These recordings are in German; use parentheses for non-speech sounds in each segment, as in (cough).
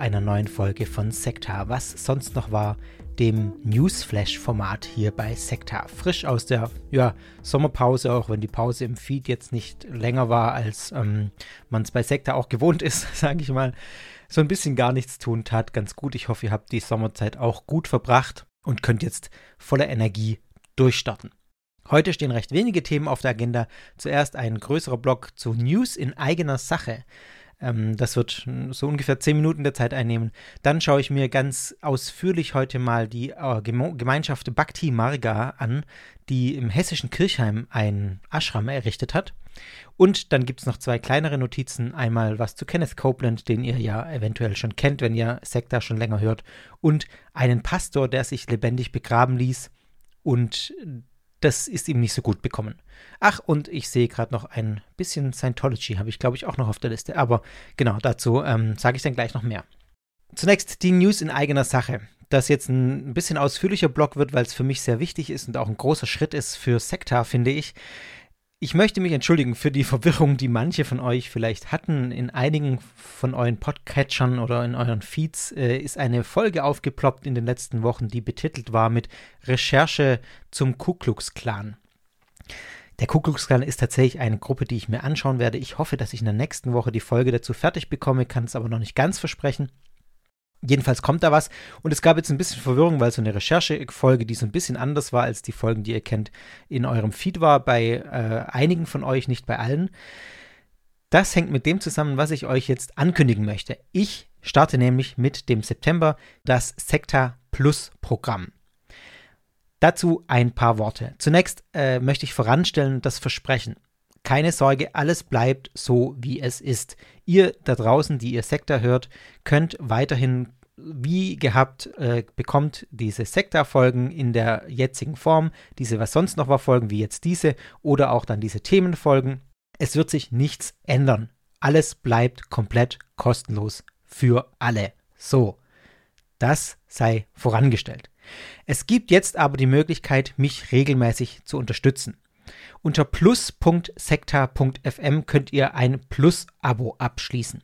einer neuen Folge von Sektar, was sonst noch war, dem Newsflash-Format hier bei Sektar. Frisch aus der ja, Sommerpause, auch wenn die Pause im Feed jetzt nicht länger war, als ähm, man es bei Sektar auch gewohnt ist, (laughs) sage ich mal. So ein bisschen gar nichts tun tat ganz gut. Ich hoffe, ihr habt die Sommerzeit auch gut verbracht und könnt jetzt voller Energie durchstarten. Heute stehen recht wenige Themen auf der Agenda. Zuerst ein größerer Block zu News in eigener Sache. Ähm, das wird so ungefähr zehn Minuten der Zeit einnehmen. Dann schaue ich mir ganz ausführlich heute mal die äh, Gemeinschaft Bhakti Marga an, die im hessischen Kirchheim ein Ashram errichtet hat. Und dann gibt es noch zwei kleinere Notizen. Einmal was zu Kenneth Copeland, den ihr ja eventuell schon kennt, wenn ihr Sekta schon länger hört. Und einen Pastor, der sich lebendig begraben ließ und das ist ihm nicht so gut bekommen. Ach, und ich sehe gerade noch ein bisschen Scientology, habe ich glaube ich auch noch auf der Liste. Aber genau, dazu ähm, sage ich dann gleich noch mehr. Zunächst die News in eigener Sache. Das jetzt ein bisschen ausführlicher Blog wird, weil es für mich sehr wichtig ist und auch ein großer Schritt ist für Sekta, finde ich. Ich möchte mich entschuldigen für die (laughs) Verwirrung, die manche von euch vielleicht hatten. In einigen von euren Podcatchern oder in euren Feeds äh, ist eine Folge aufgeploppt in den letzten Wochen, die betitelt war mit Recherche zum Ku Klux Klan. Der Ku Klux Klan ist tatsächlich eine Gruppe, die ich mir anschauen werde. Ich hoffe, dass ich in der nächsten Woche die Folge dazu fertig bekomme, kann es aber noch nicht ganz versprechen. Jedenfalls kommt da was und es gab jetzt ein bisschen Verwirrung, weil so eine Recherchefolge, die so ein bisschen anders war als die Folgen, die ihr kennt, in eurem Feed war, bei äh, einigen von euch, nicht bei allen. Das hängt mit dem zusammen, was ich euch jetzt ankündigen möchte. Ich starte nämlich mit dem September das Sekta Plus Programm. Dazu ein paar Worte. Zunächst äh, möchte ich voranstellen das Versprechen. Keine Sorge, alles bleibt so, wie es ist. Ihr da draußen, die ihr Sekta hört, könnt weiterhin wie gehabt, äh, bekommt diese Sekta-Folgen in der jetzigen Form, diese was sonst noch war Folgen wie jetzt diese oder auch dann diese Themenfolgen. Es wird sich nichts ändern. Alles bleibt komplett kostenlos für alle. So, das sei vorangestellt. Es gibt jetzt aber die Möglichkeit, mich regelmäßig zu unterstützen. Unter plus.sekta.fm könnt ihr ein Plus-Abo abschließen.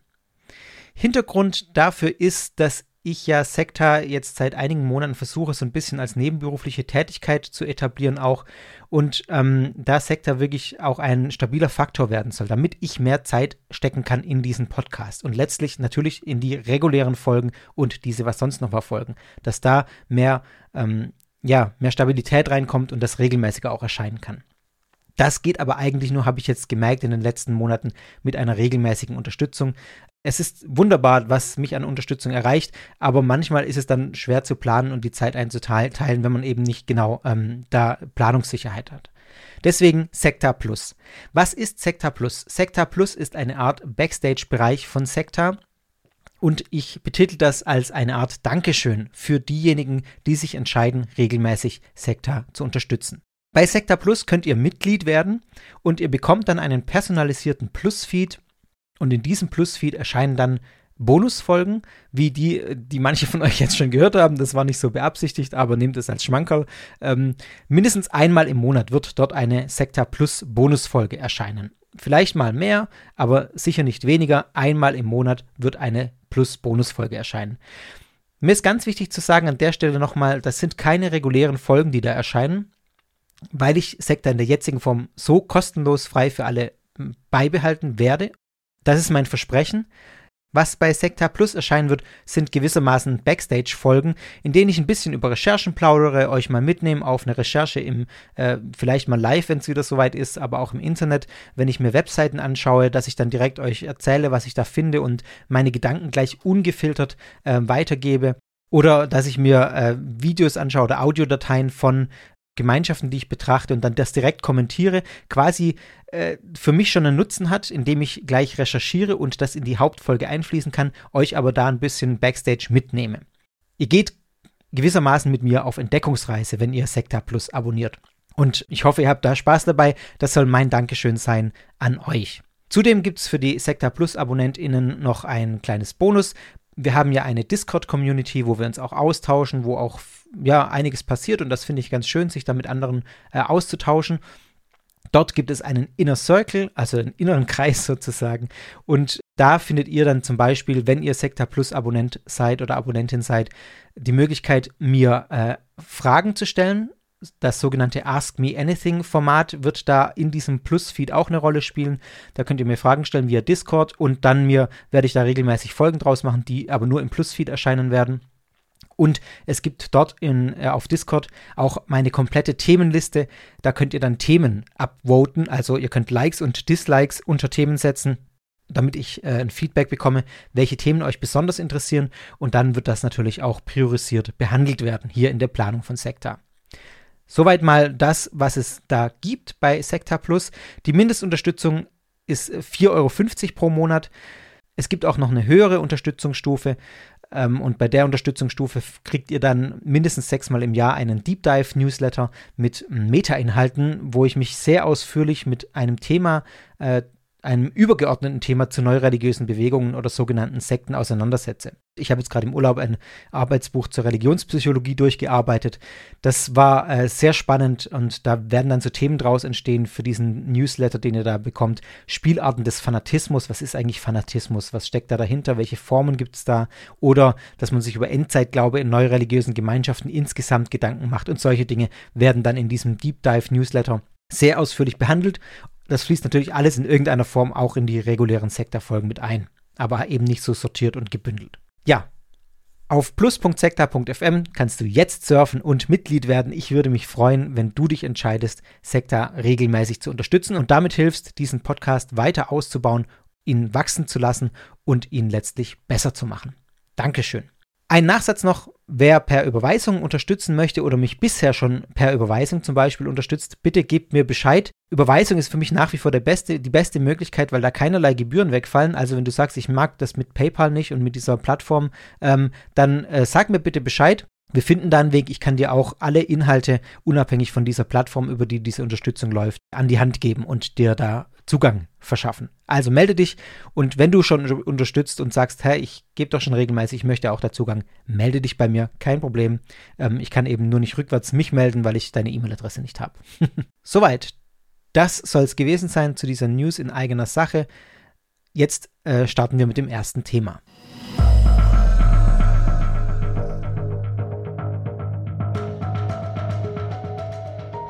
Hintergrund dafür ist, dass ich ja Sekta jetzt seit einigen Monaten versuche, so ein bisschen als nebenberufliche Tätigkeit zu etablieren auch. Und ähm, da Sekta wirklich auch ein stabiler Faktor werden soll, damit ich mehr Zeit stecken kann in diesen Podcast. Und letztlich natürlich in die regulären Folgen und diese, was sonst noch war, Folgen. Dass da mehr, ähm, ja, mehr Stabilität reinkommt und das regelmäßiger auch erscheinen kann. Das geht aber eigentlich nur, habe ich jetzt gemerkt, in den letzten Monaten mit einer regelmäßigen Unterstützung. Es ist wunderbar, was mich an Unterstützung erreicht, aber manchmal ist es dann schwer zu planen und die Zeit einzuteilen, wenn man eben nicht genau ähm, da Planungssicherheit hat. Deswegen Sekta Plus. Was ist Sekta Plus? Sekta Plus ist eine Art Backstage-Bereich von Sekta. Und ich betitel das als eine Art Dankeschön für diejenigen, die sich entscheiden, regelmäßig Sekta zu unterstützen. Bei Sekta Plus könnt ihr Mitglied werden und ihr bekommt dann einen personalisierten Plus-Feed und in diesem Plus-Feed erscheinen dann Bonusfolgen, wie die, die manche von euch jetzt schon gehört haben. Das war nicht so beabsichtigt, aber nehmt es als Schmankerl. Ähm, mindestens einmal im Monat wird dort eine Sekta Plus Bonusfolge erscheinen. Vielleicht mal mehr, aber sicher nicht weniger. Einmal im Monat wird eine Plus Bonusfolge erscheinen. Mir ist ganz wichtig zu sagen an der Stelle nochmal, das sind keine regulären Folgen, die da erscheinen weil ich Sekta in der jetzigen Form so kostenlos frei für alle hm, beibehalten werde. Das ist mein Versprechen. Was bei Sekta Plus erscheinen wird, sind gewissermaßen Backstage-Folgen, in denen ich ein bisschen über Recherchen plaudere, euch mal mitnehme auf eine Recherche im, äh, vielleicht mal live, wenn es wieder soweit ist, aber auch im Internet, wenn ich mir Webseiten anschaue, dass ich dann direkt euch erzähle, was ich da finde und meine Gedanken gleich ungefiltert äh, weitergebe. Oder dass ich mir äh, Videos anschaue oder Audiodateien von Gemeinschaften, die ich betrachte und dann das direkt kommentiere, quasi äh, für mich schon einen Nutzen hat, indem ich gleich recherchiere und das in die Hauptfolge einfließen kann, euch aber da ein bisschen Backstage mitnehme. Ihr geht gewissermaßen mit mir auf Entdeckungsreise, wenn ihr Sekta Plus abonniert. Und ich hoffe, ihr habt da Spaß dabei. Das soll mein Dankeschön sein an euch. Zudem gibt es für die Sekta Plus AbonnentInnen noch ein kleines Bonus. Wir haben ja eine Discord-Community, wo wir uns auch austauschen, wo auch ja einiges passiert und das finde ich ganz schön, sich da mit anderen äh, auszutauschen. Dort gibt es einen Inner Circle, also einen inneren (laughs) Kreis sozusagen. Und da findet ihr dann zum Beispiel, wenn ihr Sekta Plus Abonnent seid oder Abonnentin seid, die Möglichkeit, mir äh, Fragen zu stellen. Das sogenannte Ask Me Anything Format wird da in diesem Plus-Feed auch eine Rolle spielen. Da könnt ihr mir Fragen stellen via Discord und dann mir werde ich da regelmäßig Folgen draus machen, die aber nur im Plus-Feed erscheinen werden. Und es gibt dort in, äh, auf Discord auch meine komplette Themenliste. Da könnt ihr dann Themen upvoten. Also ihr könnt Likes und Dislikes unter Themen setzen, damit ich äh, ein Feedback bekomme, welche Themen euch besonders interessieren. Und dann wird das natürlich auch priorisiert behandelt werden hier in der Planung von Sekta. Soweit mal das, was es da gibt bei Sekta Plus. Die Mindestunterstützung ist 4,50 Euro pro Monat. Es gibt auch noch eine höhere Unterstützungsstufe. Ähm, und bei der Unterstützungsstufe kriegt ihr dann mindestens sechsmal im Jahr einen Deep Dive Newsletter mit Meta-Inhalten, wo ich mich sehr ausführlich mit einem Thema äh, einem übergeordneten Thema zu neureligiösen Bewegungen oder sogenannten Sekten auseinandersetze. Ich habe jetzt gerade im Urlaub ein Arbeitsbuch zur Religionspsychologie durchgearbeitet. Das war äh, sehr spannend und da werden dann so Themen draus entstehen für diesen Newsletter, den ihr da bekommt. Spielarten des Fanatismus. Was ist eigentlich Fanatismus? Was steckt da dahinter? Welche Formen gibt es da? Oder dass man sich über Endzeitglaube in neureligiösen Gemeinschaften insgesamt Gedanken macht und solche Dinge werden dann in diesem Deep Dive Newsletter sehr ausführlich behandelt das fließt natürlich alles in irgendeiner Form auch in die regulären Sektorfolgen mit ein, aber eben nicht so sortiert und gebündelt. Ja, auf plus.sekta.fm kannst du jetzt surfen und Mitglied werden. Ich würde mich freuen, wenn du dich entscheidest, Sekta regelmäßig zu unterstützen und damit hilfst, diesen Podcast weiter auszubauen, ihn wachsen zu lassen und ihn letztlich besser zu machen. Dankeschön. Ein Nachsatz noch, wer per Überweisung unterstützen möchte oder mich bisher schon per Überweisung zum Beispiel unterstützt, bitte gebt mir Bescheid. Überweisung ist für mich nach wie vor beste, die beste Möglichkeit, weil da keinerlei Gebühren wegfallen. Also wenn du sagst, ich mag das mit PayPal nicht und mit dieser Plattform, ähm, dann äh, sag mir bitte Bescheid. Wir finden da einen Weg. Ich kann dir auch alle Inhalte, unabhängig von dieser Plattform, über die diese Unterstützung läuft, an die Hand geben und dir da Zugang verschaffen. Also melde dich und wenn du schon unterstützt und sagst, hey, ich gebe doch schon regelmäßig, ich möchte auch da Zugang, melde dich bei mir, kein Problem. Ähm, ich kann eben nur nicht rückwärts mich melden, weil ich deine E-Mail-Adresse nicht habe. (laughs) Soweit. Das soll es gewesen sein zu dieser News in eigener Sache. Jetzt äh, starten wir mit dem ersten Thema.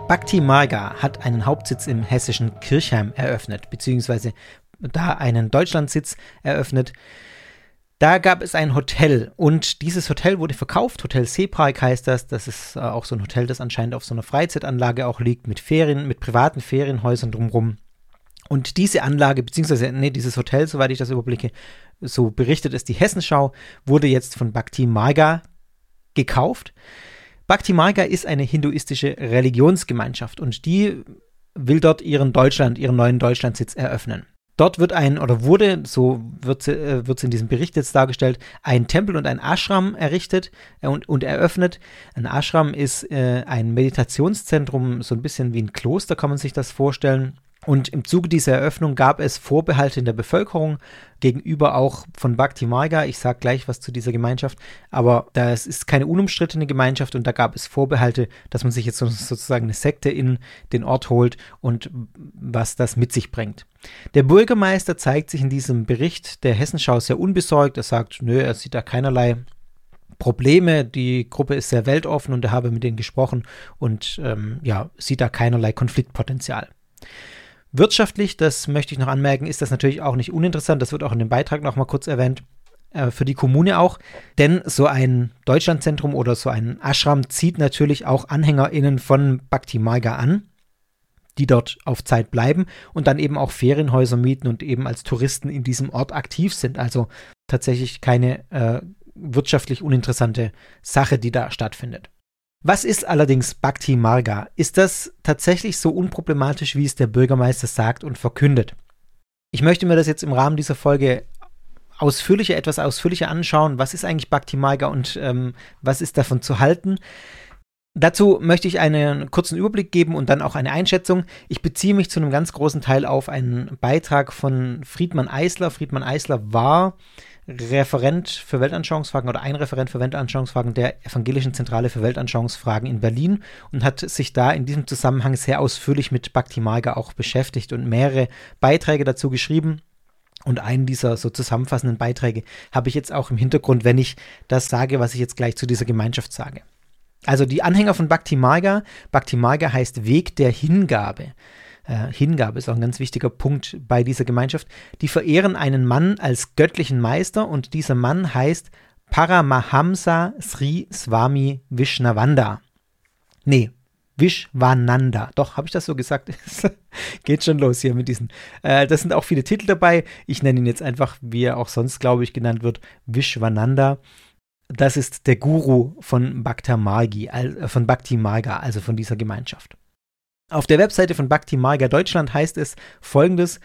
Bhakti Marga hat einen Hauptsitz im hessischen Kirchheim eröffnet, beziehungsweise da einen Deutschlandsitz eröffnet. Da gab es ein Hotel und dieses Hotel wurde verkauft. Hotel Seepark heißt das. Das ist äh, auch so ein Hotel, das anscheinend auf so einer Freizeitanlage auch liegt, mit Ferien, mit privaten Ferienhäusern drumherum. Und diese Anlage, beziehungsweise, nee, dieses Hotel, soweit ich das überblicke, so berichtet es die Hessenschau, wurde jetzt von Bhakti Marga gekauft. Bhakti Marga ist eine hinduistische Religionsgemeinschaft und die will dort ihren Deutschland, ihren neuen Deutschlandsitz eröffnen. Dort wird ein, oder wurde, so wird äh, es in diesem Bericht jetzt dargestellt, ein Tempel und ein Ashram errichtet äh, und, und eröffnet. Ein Ashram ist äh, ein Meditationszentrum, so ein bisschen wie ein Kloster kann man sich das vorstellen. Und im Zuge dieser Eröffnung gab es Vorbehalte in der Bevölkerung gegenüber auch von Bhakti Marga. Ich sage gleich was zu dieser Gemeinschaft, aber das ist keine unumstrittene Gemeinschaft und da gab es Vorbehalte, dass man sich jetzt sozusagen eine Sekte in den Ort holt und was das mit sich bringt. Der Bürgermeister zeigt sich in diesem Bericht der Hessenschau sehr unbesorgt. Er sagt, nö, er sieht da keinerlei Probleme. Die Gruppe ist sehr weltoffen und er habe mit denen gesprochen und ähm, ja, sieht da keinerlei Konfliktpotenzial. Wirtschaftlich, das möchte ich noch anmerken, ist das natürlich auch nicht uninteressant. Das wird auch in dem Beitrag noch mal kurz erwähnt. Äh, für die Kommune auch, denn so ein Deutschlandzentrum oder so ein Ashram zieht natürlich auch AnhängerInnen von Bhakti Marga an, die dort auf Zeit bleiben und dann eben auch Ferienhäuser mieten und eben als Touristen in diesem Ort aktiv sind. Also tatsächlich keine äh, wirtschaftlich uninteressante Sache, die da stattfindet. Was ist allerdings Bhakti Marga? Ist das tatsächlich so unproblematisch, wie es der Bürgermeister sagt und verkündet? Ich möchte mir das jetzt im Rahmen dieser Folge ausführlicher, etwas ausführlicher anschauen. Was ist eigentlich Bhakti Marga und ähm, was ist davon zu halten? Dazu möchte ich einen kurzen Überblick geben und dann auch eine Einschätzung. Ich beziehe mich zu einem ganz großen Teil auf einen Beitrag von Friedmann Eisler. Friedmann Eisler war Referent für Weltanschauungsfragen oder ein Referent für Weltanschauungsfragen der Evangelischen Zentrale für Weltanschauungsfragen in Berlin und hat sich da in diesem Zusammenhang sehr ausführlich mit Bhakti Marga auch beschäftigt und mehrere Beiträge dazu geschrieben. Und einen dieser so zusammenfassenden Beiträge habe ich jetzt auch im Hintergrund, wenn ich das sage, was ich jetzt gleich zu dieser Gemeinschaft sage. Also die Anhänger von Bhakti Marga, Bhakti Marga heißt Weg der Hingabe. Äh, Hingabe ist auch ein ganz wichtiger Punkt bei dieser Gemeinschaft. Die verehren einen Mann als göttlichen Meister und dieser Mann heißt Paramahamsa Sri Swami Vishnavanda. Nee, Vishwananda. Doch, habe ich das so gesagt? (laughs) Geht schon los hier mit diesen. Äh, das sind auch viele Titel dabei. Ich nenne ihn jetzt einfach, wie er auch sonst, glaube ich, genannt wird, Vishwananda das ist der Guru von Bhakta Margi, von Bhakti Marga, also von dieser Gemeinschaft. Auf der Webseite von Bhakti Marga Deutschland heißt es folgendes: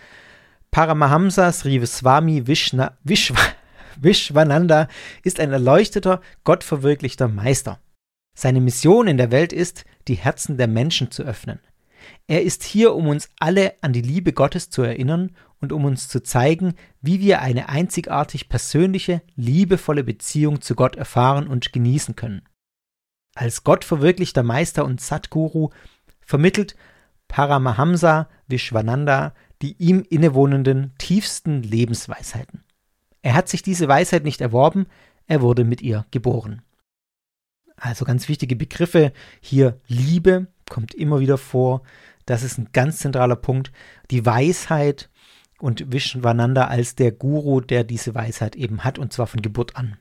Paramahamsa Sri Swami Vishna, Vishwa, (laughs) Vishwananda ist ein erleuchteter, gottverwirklichter Meister. Seine Mission in der Welt ist, die Herzen der Menschen zu öffnen. Er ist hier, um uns alle an die Liebe Gottes zu erinnern und um uns zu zeigen, wie wir eine einzigartig persönliche, liebevolle Beziehung zu Gott erfahren und genießen können. Als gottverwirklichter Meister und Satguru vermittelt Paramahamsa Vishwananda die ihm innewohnenden tiefsten Lebensweisheiten. Er hat sich diese Weisheit nicht erworben, er wurde mit ihr geboren. Also ganz wichtige Begriffe hier Liebe kommt immer wieder vor, das ist ein ganz zentraler Punkt. Die Weisheit und Vishwananda als der Guru, der diese Weisheit eben hat, und zwar von Geburt an.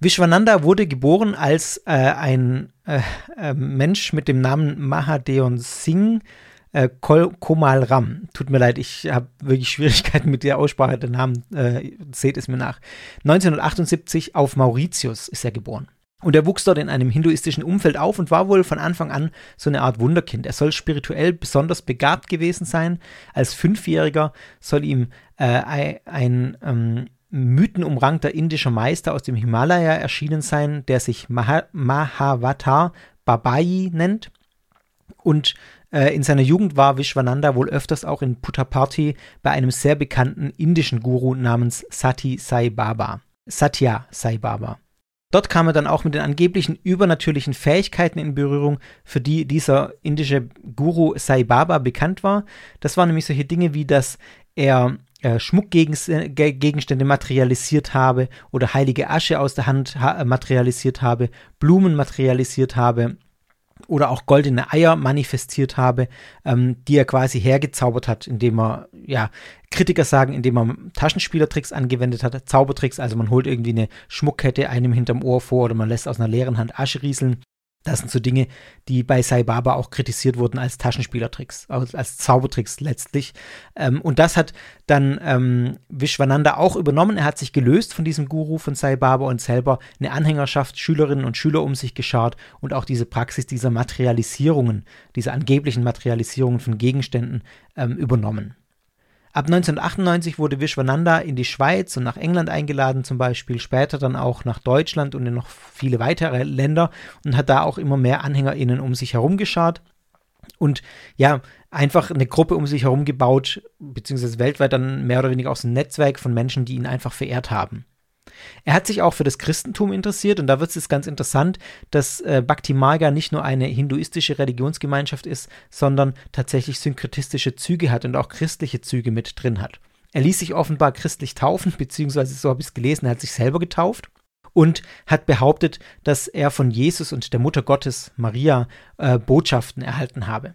Vishwananda wurde geboren als äh, ein äh, äh, Mensch mit dem Namen Mahadeon Singh äh, Komal Ram. Tut mir leid, ich habe wirklich Schwierigkeiten mit der Aussprache der Namen. Äh, seht es mir nach. 1978 auf Mauritius ist er geboren. Und er wuchs dort in einem hinduistischen Umfeld auf und war wohl von Anfang an so eine Art Wunderkind. Er soll spirituell besonders begabt gewesen sein. Als Fünfjähriger soll ihm äh, ein ähm, mythenumrankter indischer Meister aus dem Himalaya erschienen sein, der sich Maha Mahavatar Babai nennt. Und äh, in seiner Jugend war Vishwananda wohl öfters auch in Puttaparthi bei einem sehr bekannten indischen Guru namens Sati Sai Baba. Satya Sai Baba. Dort kam er dann auch mit den angeblichen übernatürlichen Fähigkeiten in Berührung, für die dieser indische Guru Sai Baba bekannt war. Das waren nämlich solche Dinge wie, dass er Schmuckgegenstände materialisiert habe oder heilige Asche aus der Hand materialisiert habe, Blumen materialisiert habe oder auch goldene Eier manifestiert habe, ähm, die er quasi hergezaubert hat, indem er, ja, Kritiker sagen, indem er Taschenspielertricks angewendet hat, Zaubertricks, also man holt irgendwie eine Schmuckkette einem hinterm Ohr vor oder man lässt aus einer leeren Hand Asche rieseln das sind so Dinge, die bei Sai Baba auch kritisiert wurden als Taschenspielertricks, als, Zaubertricks letztlich. Ähm, und das hat dann ähm, Vishwananda auch übernommen. Er hat sich gelöst von diesem Guru von Sai Baba und selber eine Anhängerschaft, Schülerinnen und Schüler um sich geschart und auch diese Praxis dieser Materialisierungen, dieser angeblichen Materialisierungen von Gegenständen ähm, übernommen. Ab 1998 wurde Vishwananda in die Schweiz und nach England eingeladen, zum Beispiel, später dann auch nach Deutschland und in noch viele weitere Länder und hat da auch immer mehr AnhängerInnen um sich herum geschaut und ja, einfach eine Gruppe um sich herum gebaut, beziehungsweise weltweit dann mehr oder weniger auch so ein Netzwerk von Menschen, die ihn einfach verehrt haben. Er hat sich auch für das Christentum interessiert und da wird es jetzt ganz interessant, dass äh, Bhakti Marga nicht nur eine hinduistische Religionsgemeinschaft ist, sondern tatsächlich synkretistische Züge hat und auch christliche Züge mit drin hat. Er ließ sich offenbar christlich taufen, beziehungsweise so habe ich es gelesen, er hat sich selber getauft und hat behauptet, dass er von Jesus und der Mutter Gottes Maria äh, Botschaften erhalten habe.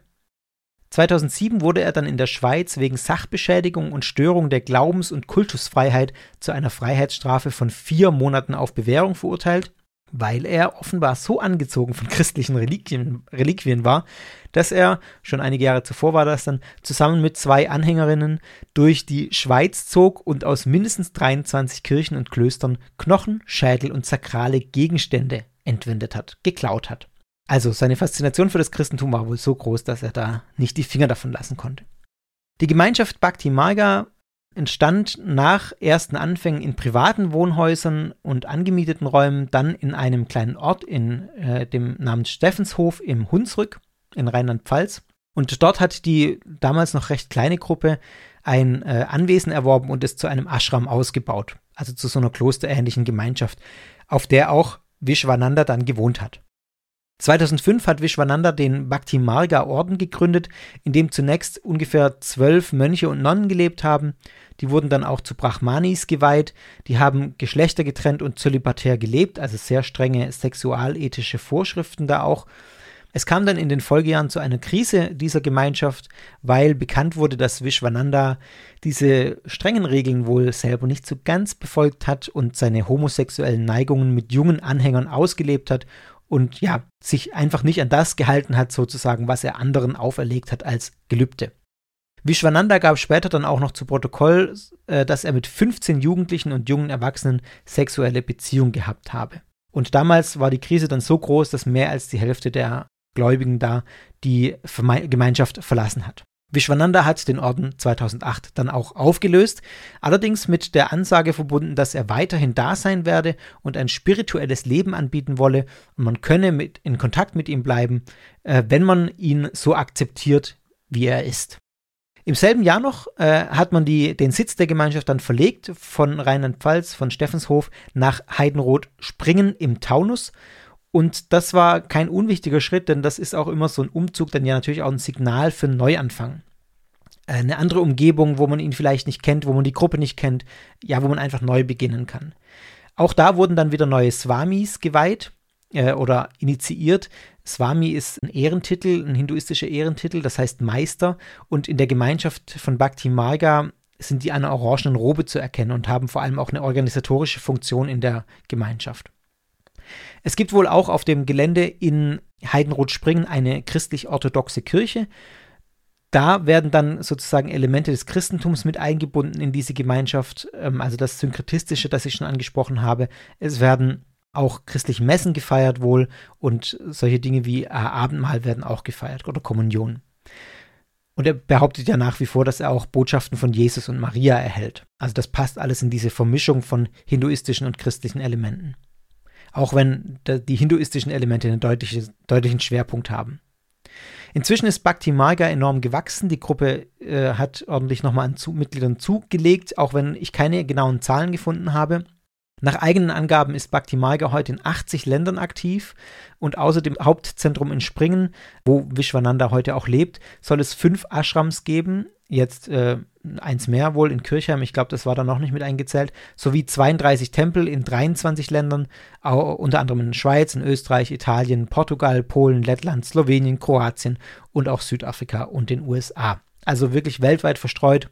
2007 wurde er dann in der Schweiz wegen Sachbeschädigung und Störung der Glaubens- und Kultusfreiheit zu einer Freiheitsstrafe von vier Monaten auf Bewährung verurteilt, weil er offenbar so angezogen von christlichen Reliquien, Reliquien war, dass er, schon einige Jahre zuvor war das dann, zusammen mit zwei Anhängerinnen durch die Schweiz zog und aus mindestens 23 Kirchen und Klöstern Knochen, Schädel und sakrale Gegenstände entwendet hat, geklaut hat. Also seine Faszination für das Christentum war wohl so groß, dass er da nicht die Finger davon lassen konnte. Die Gemeinschaft Bhakti Marga entstand nach ersten Anfängen in privaten Wohnhäusern und angemieteten Räumen dann in einem kleinen Ort in äh, dem Namen Steffenshof im Hunsrück in Rheinland-Pfalz. Und dort hat die damals noch recht kleine Gruppe ein äh, Anwesen erworben und es zu einem Ashram ausgebaut, also zu so einer klosterähnlichen Gemeinschaft, auf der auch Vishwananda dann gewohnt hat. 2005 hat Vishwananda den Bhakti Marga Orden gegründet, in dem zunächst ungefähr zwölf Mönche und Nonnen gelebt haben. Die wurden dann auch zu Brahmanis geweiht. Die haben Geschlechter getrennt und zölibatär gelebt, also sehr strenge sexualethische Vorschriften da auch. Es kam dann in den Folgejahren zu einer Krise dieser Gemeinschaft, weil bekannt wurde, dass Vishwananda diese strengen Regeln wohl selber nicht so ganz befolgt hat und seine homosexuellen Neigungen mit jungen Anhängern ausgelebt hat und ja, sich einfach nicht an das gehalten hat, sozusagen, was er anderen auferlegt hat als Gelübde. Vishwananda gab später dann auch noch zu Protokoll, äh, dass er mit 15 Jugendlichen und jungen Erwachsenen sexuelle Beziehungen gehabt habe. Und damals war die Krise dann so groß, dass mehr als die Hälfte der Gläubigen da die Gemeinschaft verlassen hat. Vishwananda hat den Orden 2008 dann auch aufgelöst, allerdings mit der Ansage verbunden, dass er weiterhin da sein werde und ein spirituelles Leben anbieten wolle und man könne mit, in Kontakt mit ihm bleiben, äh, wenn man ihn so akzeptiert, wie er ist. Im selben Jahr noch äh, hat man die, den Sitz der Gemeinschaft dann verlegt von Rheinland-Pfalz, von Steffenshof nach Heidenroth-Springen im Taunus und das war kein unwichtiger Schritt, denn das ist auch immer so ein Umzug, dann ja natürlich auch ein Signal für einen Neuanfang. Äh, eine andere Umgebung, wo man ihn vielleicht nicht kennt, wo man die Gruppe nicht kennt, ja, wo man einfach neu beginnen kann. Auch da wurden dann wieder neue Swamis geweiht äh, oder initiiert. Swami ist ein Ehrentitel, ein hinduistischer Ehrentitel, das heißt Meister. Und in der Gemeinschaft von Bhakti Marga sind die einer orangenen Robe zu erkennen und haben vor allem auch eine organisatorische Funktion in der Gemeinschaft. Es gibt wohl auch auf dem Gelände in Heidenroth-Springen eine christlich-orthodoxe Kirche. Da werden dann sozusagen Elemente des Christentums mit eingebunden in diese Gemeinschaft, ähm, also das Synkretistische, das ich schon angesprochen habe. Es werden auch christliche Messen gefeiert wohl und solche Dinge wie Abendmahl werden auch gefeiert oder Kommunion. Und er behauptet ja nach wie vor, dass er auch Botschaften von Jesus und Maria erhält. Also das passt alles in diese Vermischung von hinduistischen und christlichen Elementen auch wenn die hinduistischen Elemente einen deutlichen, deutlichen Schwerpunkt haben. Inzwischen ist Bhakti Marga enorm gewachsen. Die Gruppe äh, hat ordentlich nochmal an zu Mitgliedern zugelegt, auch wenn ich keine genauen Zahlen gefunden habe. Nach eigenen Angaben ist Bhakti Marga heute in 80 Ländern aktiv und außer dem Hauptzentrum in Springen, wo Vishwananda heute auch lebt, soll es fünf Ashrams geben, jetzt äh, eins mehr wohl in Kirchheim, ich glaube, das war da noch nicht mit eingezählt, sowie 32 Tempel in 23 Ländern, unter anderem in Schweiz, in Österreich, Italien, Portugal, Polen, Lettland, Slowenien, Kroatien und auch Südafrika und den USA. Also wirklich weltweit verstreut.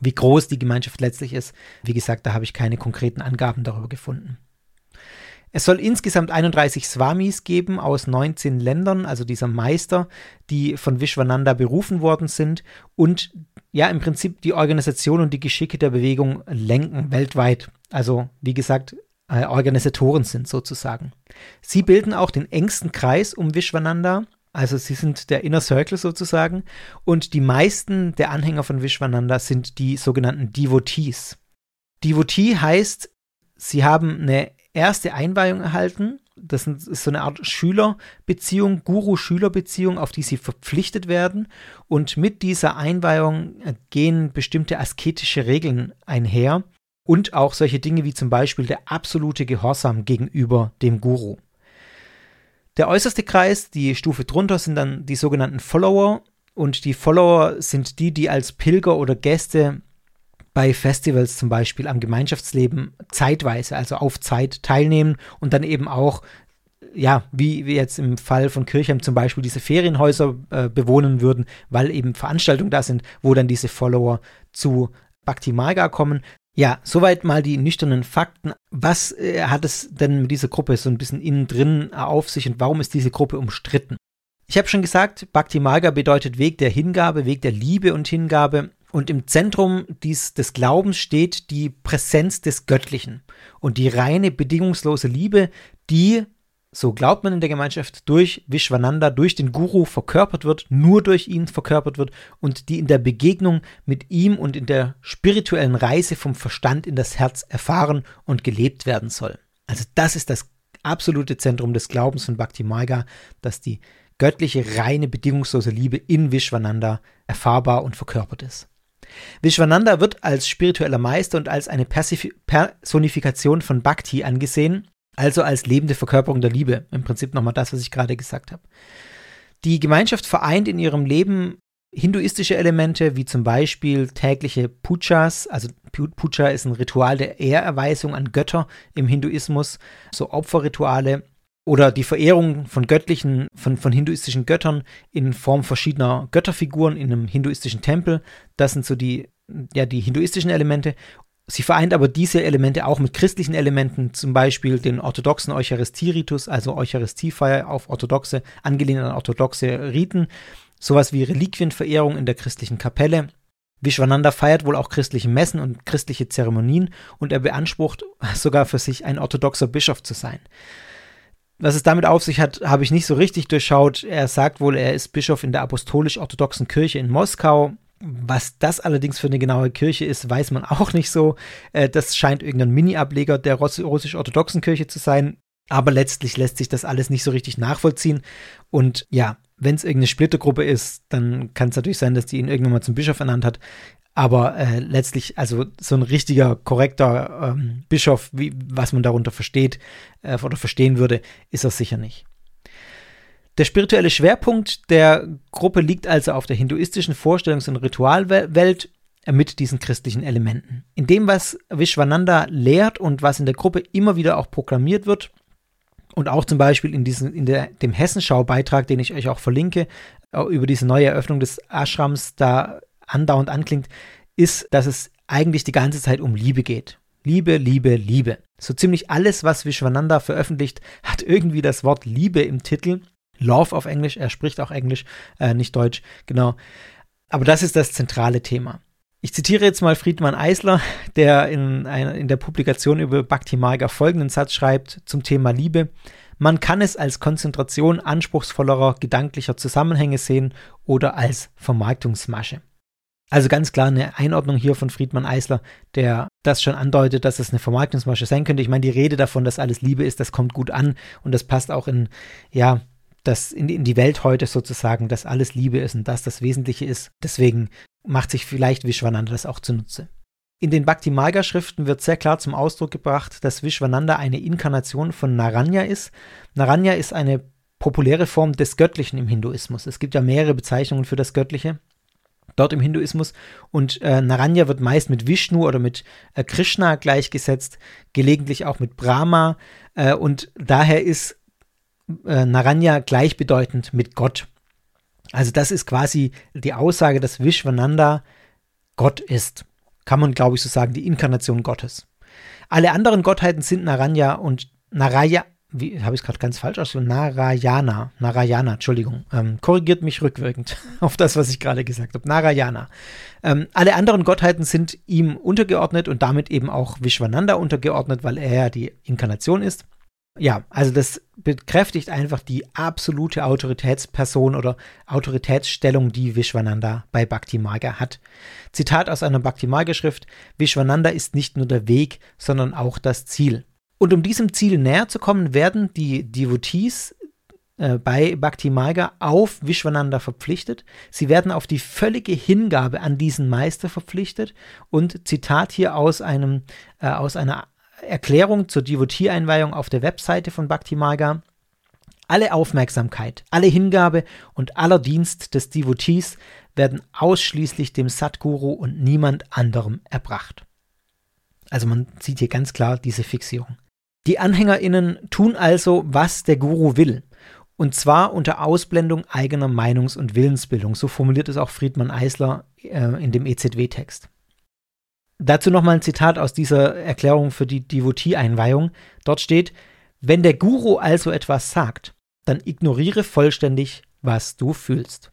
Wie groß die Gemeinschaft letztlich ist, wie gesagt, da habe ich keine konkreten Angaben darüber gefunden. Es soll insgesamt 31 Swamis geben aus 19 Ländern, also dieser Meister, die von Vishwananda berufen worden sind und ja im Prinzip die Organisation und die Geschicke der Bewegung lenken weltweit. Also wie gesagt, äh, Organisatoren sind sozusagen. Sie bilden auch den engsten Kreis um Vishwananda, also sie sind der Inner Circle sozusagen und die meisten der Anhänger von Vishwananda sind die sogenannten Devotees. Devotee heißt, sie haben eine erste Einweihung erhalten. Das ist so eine Art Schülerbeziehung, Guru-Schüler-Beziehung, auf die sie verpflichtet werden. Und mit dieser Einweihung gehen bestimmte asketische Regeln einher und auch solche Dinge wie zum Beispiel der absolute Gehorsam gegenüber dem Guru. Der äußerste Kreis, die Stufe drunter, sind dann die sogenannten Follower. Und die Follower sind die, die als Pilger oder Gäste bei Festivals zum Beispiel am Gemeinschaftsleben zeitweise, also auf Zeit teilnehmen und dann eben auch, ja, wie wir jetzt im Fall von Kirchheim zum Beispiel diese Ferienhäuser äh, bewohnen würden, weil eben Veranstaltungen da sind, wo dann diese Follower zu Bhakti Marga kommen. Ja, soweit mal die nüchternen Fakten. Was äh, hat es denn mit dieser Gruppe so ein bisschen innen drin auf sich und warum ist diese Gruppe umstritten? Ich habe schon gesagt, Bhakti Marga bedeutet Weg der Hingabe, Weg der Liebe und Hingabe. Und im Zentrum dies, des Glaubens steht die Präsenz des Göttlichen und die reine, bedingungslose Liebe, die so glaubt man in der Gemeinschaft, durch Vishwananda, durch den Guru verkörpert wird, nur durch ihn verkörpert wird und die in der Begegnung mit ihm und in der spirituellen Reise vom Verstand in das Herz erfahren und gelebt werden soll. Also das ist das absolute Zentrum des Glaubens von Bhakti Marga, dass die göttliche, reine, bedingungslose Liebe in Vishwananda erfahrbar und verkörpert ist. Vishwananda wird als spiritueller Meister und als eine Personifikation von Bhakti angesehen also als lebende Verkörperung der Liebe. Im Prinzip nochmal das, was ich gerade gesagt habe. Die Gemeinschaft vereint in ihrem Leben hinduistische Elemente, wie zum Beispiel tägliche Pujas. Also Puja ist ein Ritual der Ehrerweisung an Götter im Hinduismus, so Opferrituale oder die Verehrung von göttlichen, von, von hinduistischen Göttern in Form verschiedener Götterfiguren in einem hinduistischen Tempel. Das sind so die, ja, die hinduistischen Elemente. Sie vereint aber diese Elemente auch mit christlichen Elementen, zum Beispiel den orthodoxen Eucharistieritus, also Eucharistiefeier auf orthodoxe, angelehnt an orthodoxe Riten, sowas wie Reliquienverehrung in der christlichen Kapelle. Vishwananda feiert wohl auch christliche Messen und christliche Zeremonien und er beansprucht sogar für sich ein orthodoxer Bischof zu sein. Was es damit auf sich hat, habe ich nicht so richtig durchschaut. Er sagt wohl, er ist Bischof in der apostolisch-orthodoxen Kirche in Moskau. Was das allerdings für eine genaue Kirche ist, weiß man auch nicht so. Äh, das scheint irgendein Mini-Ableger der russisch-orthodoxen Kirche zu sein. Aber letztlich lässt sich das alles nicht so richtig nachvollziehen. Und ja, wenn es irgendeine Splittergruppe ist, dann kann es natürlich sein, dass die ihn irgendwann mal zum Bischof ernannt hat. Aber äh, letztlich, also so ein richtiger, korrekter ähm, Bischof, wie, was man darunter versteht äh, oder verstehen würde, ist er sicher nicht. Der spirituelle Schwerpunkt der Gruppe liegt also auf der hinduistischen Vorstellungs- und Ritualwelt mit diesen christlichen Elementen. In dem, was Vishwananda lehrt und was in der Gruppe immer wieder auch proklamiert wird, und auch zum Beispiel in, diesen, in der, dem Hessenschau-Beitrag, den ich euch auch verlinke, über diese neue Eröffnung des Ashrams da andauernd anklingt, ist, dass es eigentlich die ganze Zeit um Liebe geht. Liebe, Liebe, Liebe. So ziemlich alles, was Vishwananda veröffentlicht, hat irgendwie das Wort Liebe im Titel. Love auf Englisch, er spricht auch Englisch, äh, nicht Deutsch, genau. Aber das ist das zentrale Thema. Ich zitiere jetzt mal Friedmann Eisler, der in, einer, in der Publikation über Bhakti Marga folgenden Satz schreibt zum Thema Liebe. Man kann es als Konzentration anspruchsvollerer gedanklicher Zusammenhänge sehen oder als Vermarktungsmasche. Also ganz klar eine Einordnung hier von Friedmann Eisler, der das schon andeutet, dass es eine Vermarktungsmasche sein könnte. Ich meine, die Rede davon, dass alles Liebe ist, das kommt gut an und das passt auch in, ja, das in, in die Welt heute sozusagen, dass alles Liebe ist und das das Wesentliche ist. Deswegen macht sich vielleicht Vishwananda das auch zunutze. In den Bhakti Marga Schriften wird sehr klar zum Ausdruck gebracht, dass Vishwananda eine Inkarnation von Naranja ist. Naranja ist eine populäre Form des Göttlichen im Hinduismus. Es gibt ja mehrere Bezeichnungen für das Göttliche dort im Hinduismus und äh, Naranja wird meist mit Vishnu oder mit äh, Krishna gleichgesetzt, gelegentlich auch mit Brahma äh, und daher ist äh, Naranja gleichbedeutend mit Gott. Also das ist quasi die Aussage, dass Vishwananda Gott ist. Kann man, glaube ich, so sagen, die Inkarnation Gottes. Alle anderen Gottheiten sind Naranja und Naraya, wie habe ich es gerade ganz falsch ausgesprochen? Narayana, Narayana, Entschuldigung, ähm, korrigiert mich rückwirkend (laughs) auf das, was ich gerade gesagt habe. Narayana. Ähm, alle anderen Gottheiten sind ihm untergeordnet und damit eben auch Vishwananda untergeordnet, weil er ja die Inkarnation ist. Ja, also das bekräftigt einfach die absolute Autoritätsperson oder Autoritätsstellung, die Vishwananda bei Bhakti Marga hat. Zitat aus einer Bhakti Marga Schrift: Vishwananda ist nicht nur der Weg, sondern auch das Ziel. Und um diesem Ziel näher zu kommen, werden die Devotees äh, bei Bhakti Marga auf Vishwananda verpflichtet. Sie werden auf die völlige Hingabe an diesen Meister verpflichtet. Und Zitat hier aus einem äh, aus einer Erklärung zur Devotee-Einweihung auf der Webseite von Bhakti Marga. Alle Aufmerksamkeit, alle Hingabe und aller Dienst des Devotees werden ausschließlich dem Satguru und niemand anderem erbracht. Also man sieht hier ganz klar diese Fixierung. Die AnhängerInnen tun also, was der Guru will. Und zwar unter Ausblendung eigener Meinungs- und Willensbildung. So formuliert es auch Friedmann Eisler äh, in dem EZW-Text. Dazu nochmal ein Zitat aus dieser Erklärung für die Devotee-Einweihung. Dort steht, wenn der Guru also etwas sagt, dann ignoriere vollständig, was du fühlst.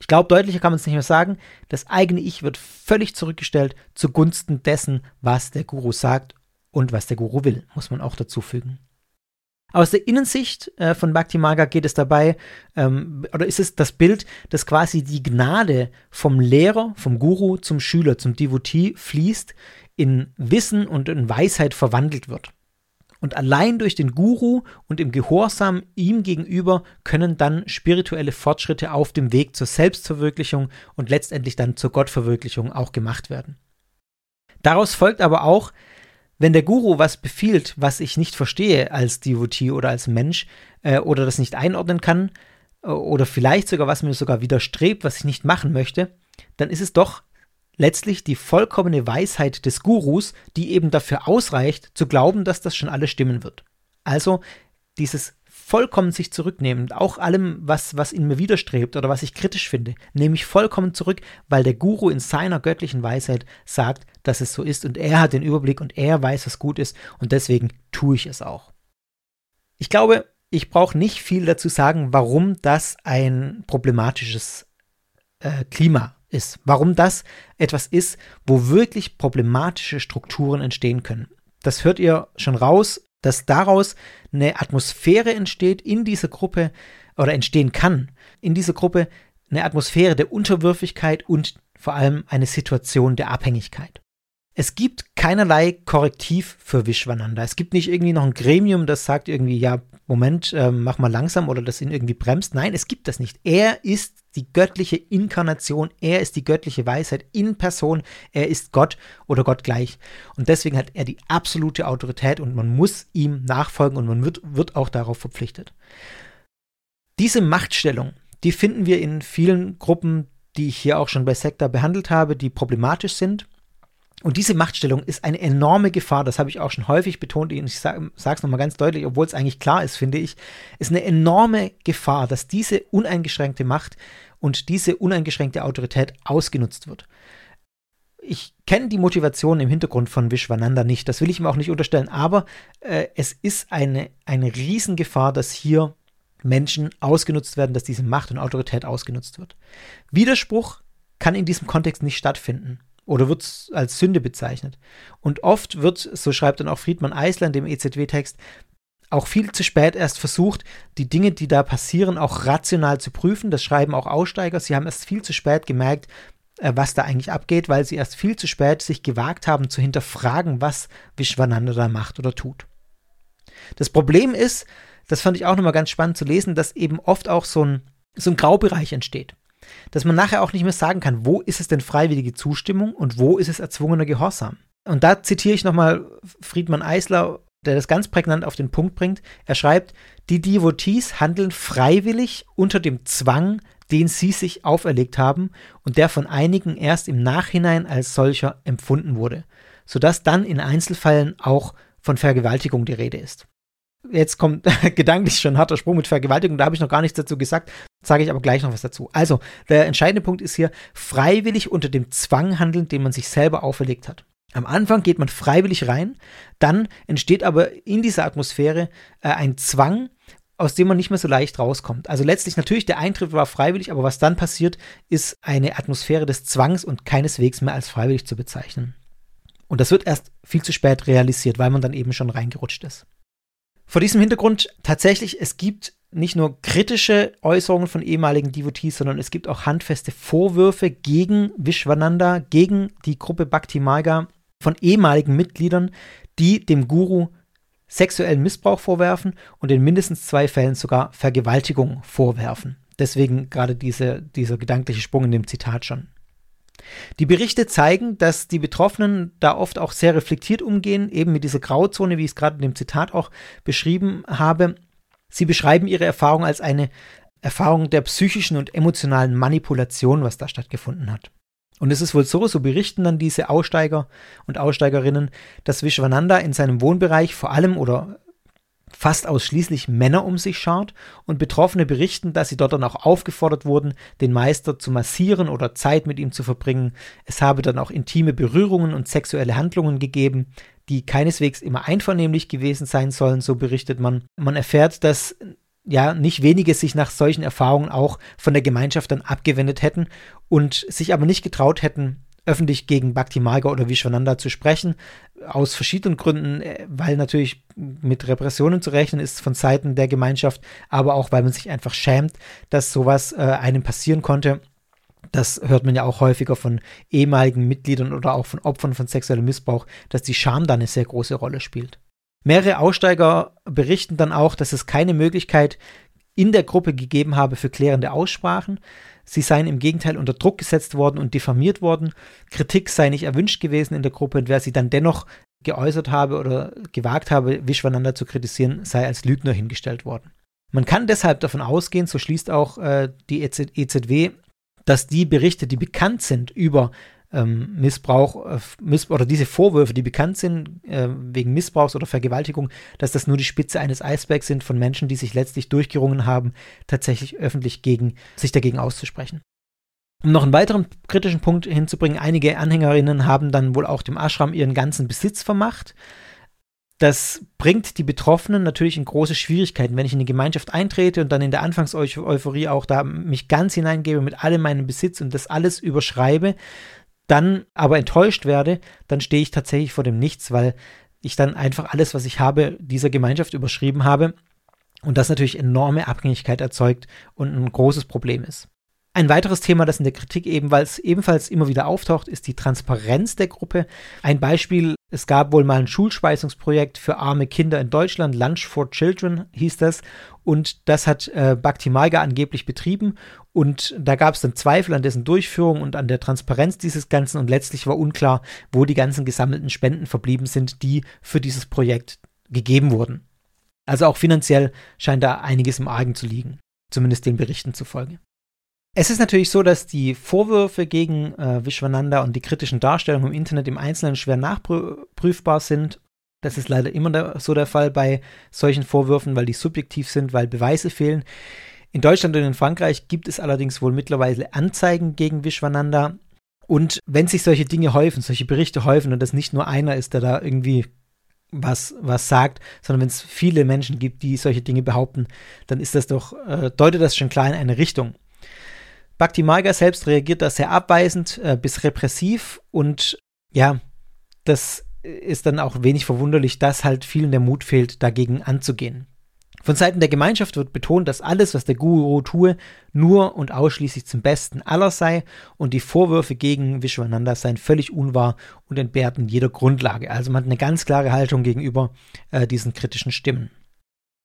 Ich glaube, deutlicher kann man es nicht mehr sagen. Das eigene Ich wird völlig zurückgestellt zugunsten dessen, was der Guru sagt und was der Guru will, muss man auch dazu fügen. Aus der Innensicht äh, von Bhakti Marga geht es dabei, ähm, oder ist es das Bild, dass quasi die Gnade vom Lehrer, vom Guru zum Schüler, zum Devotee fließt, in Wissen und in Weisheit verwandelt wird. Und allein durch den Guru und im Gehorsam ihm gegenüber können dann spirituelle Fortschritte auf dem Weg zur Selbstverwirklichung und letztendlich dann zur Gottverwirklichung auch gemacht werden. Daraus folgt aber auch, wenn der Guru was befiehlt, was ich nicht verstehe als Devotee oder als Mensch äh, oder das nicht einordnen kann äh, oder vielleicht sogar was mir sogar widerstrebt, was ich nicht machen möchte, dann ist es doch letztlich die vollkommene Weisheit des Gurus, die eben dafür ausreicht, zu glauben, dass das schon alles stimmen wird. Also dieses vollkommen sich zurücknehmen, auch allem, was, was in mir widerstrebt oder was ich kritisch finde, nehme ich vollkommen zurück, weil der Guru in seiner göttlichen Weisheit sagt, dass es so ist und er hat den Überblick und er weiß, was gut ist und deswegen tue ich es auch. Ich glaube, ich brauche nicht viel dazu sagen, warum das ein problematisches äh, Klima ist, warum das etwas ist, wo wirklich problematische Strukturen entstehen können. Das hört ihr schon raus, dass daraus eine Atmosphäre entsteht in dieser Gruppe oder entstehen kann, in dieser Gruppe eine Atmosphäre der Unterwürfigkeit und vor allem eine Situation der Abhängigkeit. Es gibt keinerlei Korrektiv für Vishwananda. Es gibt nicht irgendwie noch ein Gremium, das sagt irgendwie, ja, Moment, äh, mach mal langsam oder das ihn irgendwie bremst. Nein, es gibt das nicht. Er ist die göttliche Inkarnation, er ist die göttliche Weisheit in Person, er ist Gott oder Gott gleich. Und deswegen hat er die absolute Autorität und man muss ihm nachfolgen und man wird, wird auch darauf verpflichtet. Diese Machtstellung, die finden wir in vielen Gruppen, die ich hier auch schon bei Sekta behandelt habe, die problematisch sind und diese Machtstellung ist eine enorme Gefahr, das habe ich auch schon häufig betont, und ich sage es nochmal ganz deutlich, obwohl es eigentlich klar ist, finde ich, ist eine enorme Gefahr, dass diese uneingeschränkte Macht und diese uneingeschränkte Autorität ausgenutzt wird. Ich kenne die Motivation im Hintergrund von Vishwananda nicht, das will ich ihm auch nicht unterstellen, aber äh, es ist eine, eine Riesengefahr, dass hier Menschen ausgenutzt werden, dass diese Macht und Autorität ausgenutzt wird. Widerspruch kann in diesem Kontext nicht stattfinden oder wird als Sünde bezeichnet. Und oft wird, so schreibt dann auch Friedmann Eisler in dem EZW-Text, auch viel zu spät erst versucht, die Dinge, die da passieren, auch rational zu prüfen. Das schreiben auch Aussteiger. Sie haben erst viel zu spät gemerkt, äh, was da eigentlich abgeht, weil sie erst viel zu spät sich gewagt haben zu hinterfragen, was Vishwananda da macht oder tut. Das Problem ist, das fand ich auch nochmal ganz spannend zu lesen, dass eben oft auch so ein, so ein Graubereich entsteht dass man nachher auch nicht mehr sagen kann, wo ist es denn freiwillige Zustimmung und wo ist es erzwungener Gehorsam. Und da zitiere ich nochmal Friedmann Eisler, der das ganz prägnant auf den Punkt bringt. Er schreibt, die Devotees handeln freiwillig unter dem Zwang, den sie sich auferlegt haben und der von einigen erst im Nachhinein als solcher empfunden wurde, sodass dann in Einzelfällen auch von Vergewaltigung die Rede ist jetzt kommt (laughs) gedanklich schon ein harter Sprung mit Vergewaltigung, da habe ich noch gar nichts dazu gesagt, sage ich aber gleich noch was dazu. Also, der entscheidende Punkt ist hier, freiwillig unter dem Zwang handeln, den man sich selber auferlegt hat. Am Anfang geht man freiwillig rein, dann entsteht aber in dieser Atmosphäre äh, ein Zwang, aus dem man nicht mehr so leicht rauskommt. Also letztlich natürlich der Eintritt war freiwillig, aber was dann passiert, ist eine Atmosphäre des Zwangs und keineswegs mehr als freiwillig zu bezeichnen. Und das wird erst viel zu spät realisiert, weil man dann eben schon reingerutscht ist. Vor diesem Hintergrund tatsächlich, es gibt nicht nur kritische Äußerungen von ehemaligen Devotees, sondern es gibt auch handfeste Vorwürfe gegen Vishwananda, gegen die Gruppe Bhakti Marga von ehemaligen Mitgliedern, die dem Guru sexuellen Missbrauch vorwerfen und in mindestens zwei Fällen sogar Vergewaltigung vorwerfen. Deswegen gerade diese, dieser gedankliche Sprung in dem Zitat schon. Die Berichte zeigen, dass die Betroffenen da oft auch sehr reflektiert umgehen, eben mit dieser Grauzone, wie ich es gerade in dem Zitat auch beschrieben habe. Sie beschreiben ihre Erfahrung als eine Erfahrung der psychischen und emotionalen Manipulation, was da stattgefunden hat. Und es ist wohl so, so berichten dann diese Aussteiger und Aussteigerinnen, dass Vishwananda in seinem Wohnbereich vor allem oder fast ausschließlich Männer um sich schaut und Betroffene berichten, dass sie dort dann auch aufgefordert wurden, den Meister zu massieren oder Zeit mit ihm zu verbringen. Es habe dann auch intime Berührungen und sexuelle Handlungen gegeben, die keineswegs immer einvernehmlich gewesen sein sollen, so berichtet man. Man erfährt, dass ja nicht wenige sich nach solchen Erfahrungen auch von der Gemeinschaft dann abgewendet hätten und sich aber nicht getraut hätten, öffentlich gegen Bhakti Marga oder Vishwananda zu sprechen. Aus verschiedenen Gründen, äh, weil natürlich mit Repressionen zu rechnen ist von Seiten der Gemeinschaft, aber auch weil man sich einfach schämt, dass sowas äh, einem passieren konnte. Das hört man ja auch häufiger von ehemaligen Mitgliedern oder auch von Opfern von sexuellem Missbrauch, dass die Scham da eine sehr große Rolle spielt. Mehrere Aussteiger berichten dann auch, dass es keine Möglichkeit in der Gruppe gegeben habe für klärende Aussprachen. Sie seien im Gegenteil unter Druck gesetzt worden und diffamiert worden. Kritik sei nicht erwünscht gewesen in der Gruppe und wer sie dann dennoch geäußert habe oder gewagt habe, Vishwananda zu kritisieren, sei als Lügner hingestellt worden. Man kann deshalb davon ausgehen, so schließt auch äh, die EZW, dass die Berichte, die bekannt sind über ähm, Missbrauch äh, Miss oder diese Vorwürfe, die bekannt sind äh, wegen Missbrauchs oder Vergewaltigung, dass das nur die Spitze eines Eisbergs sind von Menschen, die sich letztlich durchgerungen haben, tatsächlich öffentlich gegen sich dagegen auszusprechen. Um noch einen weiteren kritischen Punkt hinzubringen, einige Anhängerinnen haben dann wohl auch dem Ashram ihren ganzen Besitz vermacht. Das bringt die Betroffenen natürlich in große Schwierigkeiten. Wenn ich in eine Gemeinschaft eintrete und dann in der Anfangseuphorie auch da mich ganz hineingebe mit allem meinem Besitz und das alles überschreibe, dann aber enttäuscht werde, dann stehe ich tatsächlich vor dem Nichts, weil ich dann einfach alles, was ich habe, dieser Gemeinschaft überschrieben habe und das natürlich enorme Abhängigkeit erzeugt und ein großes Problem ist. Ein weiteres Thema, das in der Kritik ebenfalls, ebenfalls immer wieder auftaucht, ist die Transparenz der Gruppe. Ein Beispiel, es gab wohl mal ein Schulspeisungsprojekt für arme Kinder in Deutschland, Lunch for Children hieß das, und das hat äh, Bhakti Marga angeblich betrieben und da gab es dann Zweifel an dessen Durchführung und an der Transparenz dieses Ganzen und letztlich war unklar, wo die ganzen gesammelten Spenden verblieben sind, die für dieses Projekt gegeben wurden. Also auch finanziell scheint da einiges im Argen zu liegen, zumindest den Berichten zufolge. Es ist natürlich so, dass die Vorwürfe gegen äh, Vishwananda und die kritischen Darstellungen im Internet im Einzelnen schwer nachprüfbar sind. Das ist leider immer der, so der Fall bei solchen Vorwürfen, weil die subjektiv sind, weil Beweise fehlen. In Deutschland und in Frankreich gibt es allerdings wohl mittlerweile Anzeigen gegen Vishwananda. Und wenn sich solche Dinge häufen, solche Berichte häufen und das nicht nur einer ist, der da irgendwie was, was sagt, sondern wenn es viele Menschen gibt, die solche Dinge behaupten, dann ist das doch, äh, deutet das schon klar in eine Richtung. Bhakti Marga selbst reagiert da sehr abweisend äh, bis repressiv und ja, das ist dann auch wenig verwunderlich, dass halt vielen der Mut fehlt, dagegen anzugehen. Von Seiten der Gemeinschaft wird betont, dass alles, was der Guru tue, nur und ausschließlich zum Besten aller sei und die Vorwürfe gegen Vishwananda seien völlig unwahr und entbehrten jeder Grundlage. Also man hat eine ganz klare Haltung gegenüber äh, diesen kritischen Stimmen.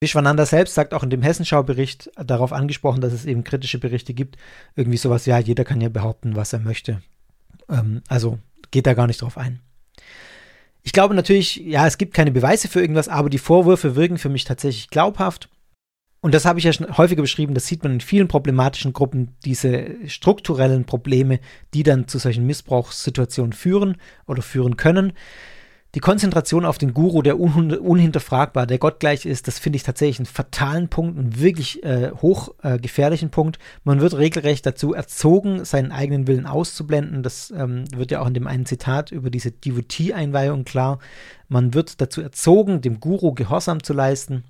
Vishwananda selbst sagt auch in dem Hessenschau-Bericht darauf angesprochen, dass es eben kritische Berichte gibt. Irgendwie sowas, ja, jeder kann ja behaupten, was er möchte. Ähm, also geht da gar nicht drauf ein. Ich glaube natürlich, ja, es gibt keine Beweise für irgendwas, aber die Vorwürfe wirken für mich tatsächlich glaubhaft. Und das habe ich ja schon häufiger beschrieben, das sieht man in vielen problematischen Gruppen, diese strukturellen Probleme, die dann zu solchen Missbrauchssituationen führen oder führen können die Konzentration auf den Guru, der un unhinterfragbar, der gottgleich ist, das finde ich tatsächlich einen fatalen Punkt, einen wirklich äh, hochgefährlichen äh, Punkt. Man wird regelrecht dazu erzogen, seinen eigenen Willen auszublenden. Das ähm, wird ja auch in dem einen Zitat über diese Devotee-Einweihung klar. Man wird dazu erzogen, dem Guru Gehorsam zu leisten.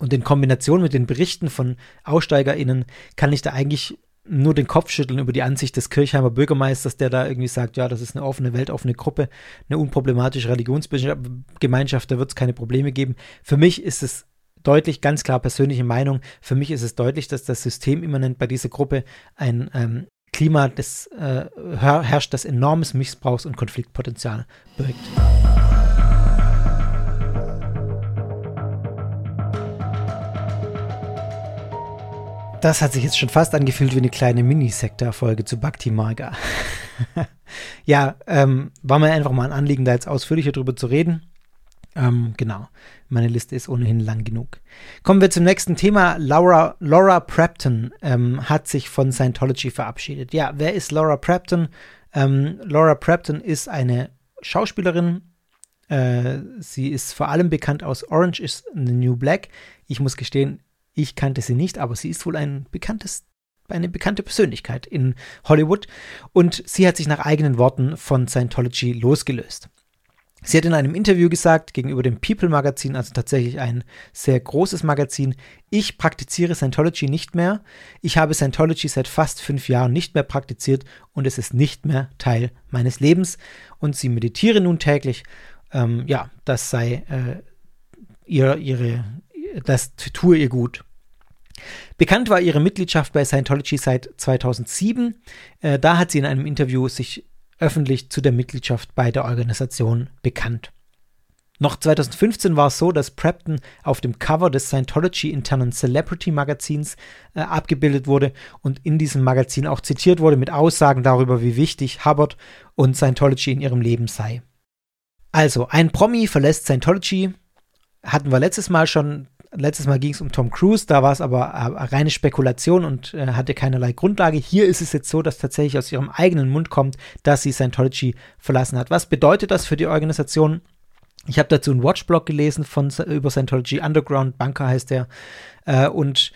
Und in Kombination mit den Berichten von AussteigerInnen kann ich da eigentlich nur den Kopf schütteln über die Ansicht des Kirchheimer Bürgermeisters, der da irgendwie sagt, ja, das ist eine offene, weltoffene Gruppe, eine unproblematische Religionsgemeinschaft, da wird es keine Probleme geben. Für mich ist es deutlich, ganz klar persönliche Meinung, für mich ist es deutlich, dass das System immanent bei dieser Gruppe ein ähm, Klima des, äh, herrscht, das enormes Missbrauchs- und Konfliktpotenzial birgt. Das hat sich jetzt schon fast angefühlt wie eine kleine Mini-Sektor-Folge zu Bhakti Marga. (laughs) ja, ähm, war mir einfach mal ein Anliegen, da jetzt ausführlicher drüber zu reden. Ähm, genau, meine Liste ist ohnehin lang genug. Kommen wir zum nächsten Thema. Laura, Laura Prepton ähm, hat sich von Scientology verabschiedet. Ja, wer ist Laura Prepton? Ähm, Laura Prepton ist eine Schauspielerin. Äh, sie ist vor allem bekannt aus Orange is the New Black. Ich muss gestehen, ich kannte sie nicht, aber sie ist wohl ein bekanntes, eine bekannte Persönlichkeit in Hollywood und sie hat sich nach eigenen Worten von Scientology losgelöst. Sie hat in einem Interview gesagt, gegenüber dem People Magazin, also tatsächlich ein sehr großes Magazin, ich praktiziere Scientology nicht mehr. Ich habe Scientology seit fast fünf Jahren nicht mehr praktiziert und es ist nicht mehr Teil meines Lebens. Und sie meditiere nun täglich. Ähm, ja, das sei äh, ihr, ihre, das tue ihr gut. Bekannt war ihre Mitgliedschaft bei Scientology seit 2007. Äh, da hat sie in einem Interview sich öffentlich zu der Mitgliedschaft bei der Organisation bekannt. Noch 2015 war es so, dass Prepton auf dem Cover des Scientology internen Celebrity Magazins äh, abgebildet wurde und in diesem Magazin auch zitiert wurde mit Aussagen darüber, wie wichtig Hubbard und Scientology in ihrem Leben sei. Also, ein Promi verlässt Scientology, hatten wir letztes Mal schon Letztes Mal ging es um Tom Cruise, da war es aber äh, reine Spekulation und äh, hatte keinerlei Grundlage. Hier ist es jetzt so, dass tatsächlich aus ihrem eigenen Mund kommt, dass sie Scientology verlassen hat. Was bedeutet das für die Organisation? Ich habe dazu einen Watchblog gelesen von über Scientology Underground Bunker heißt der äh, und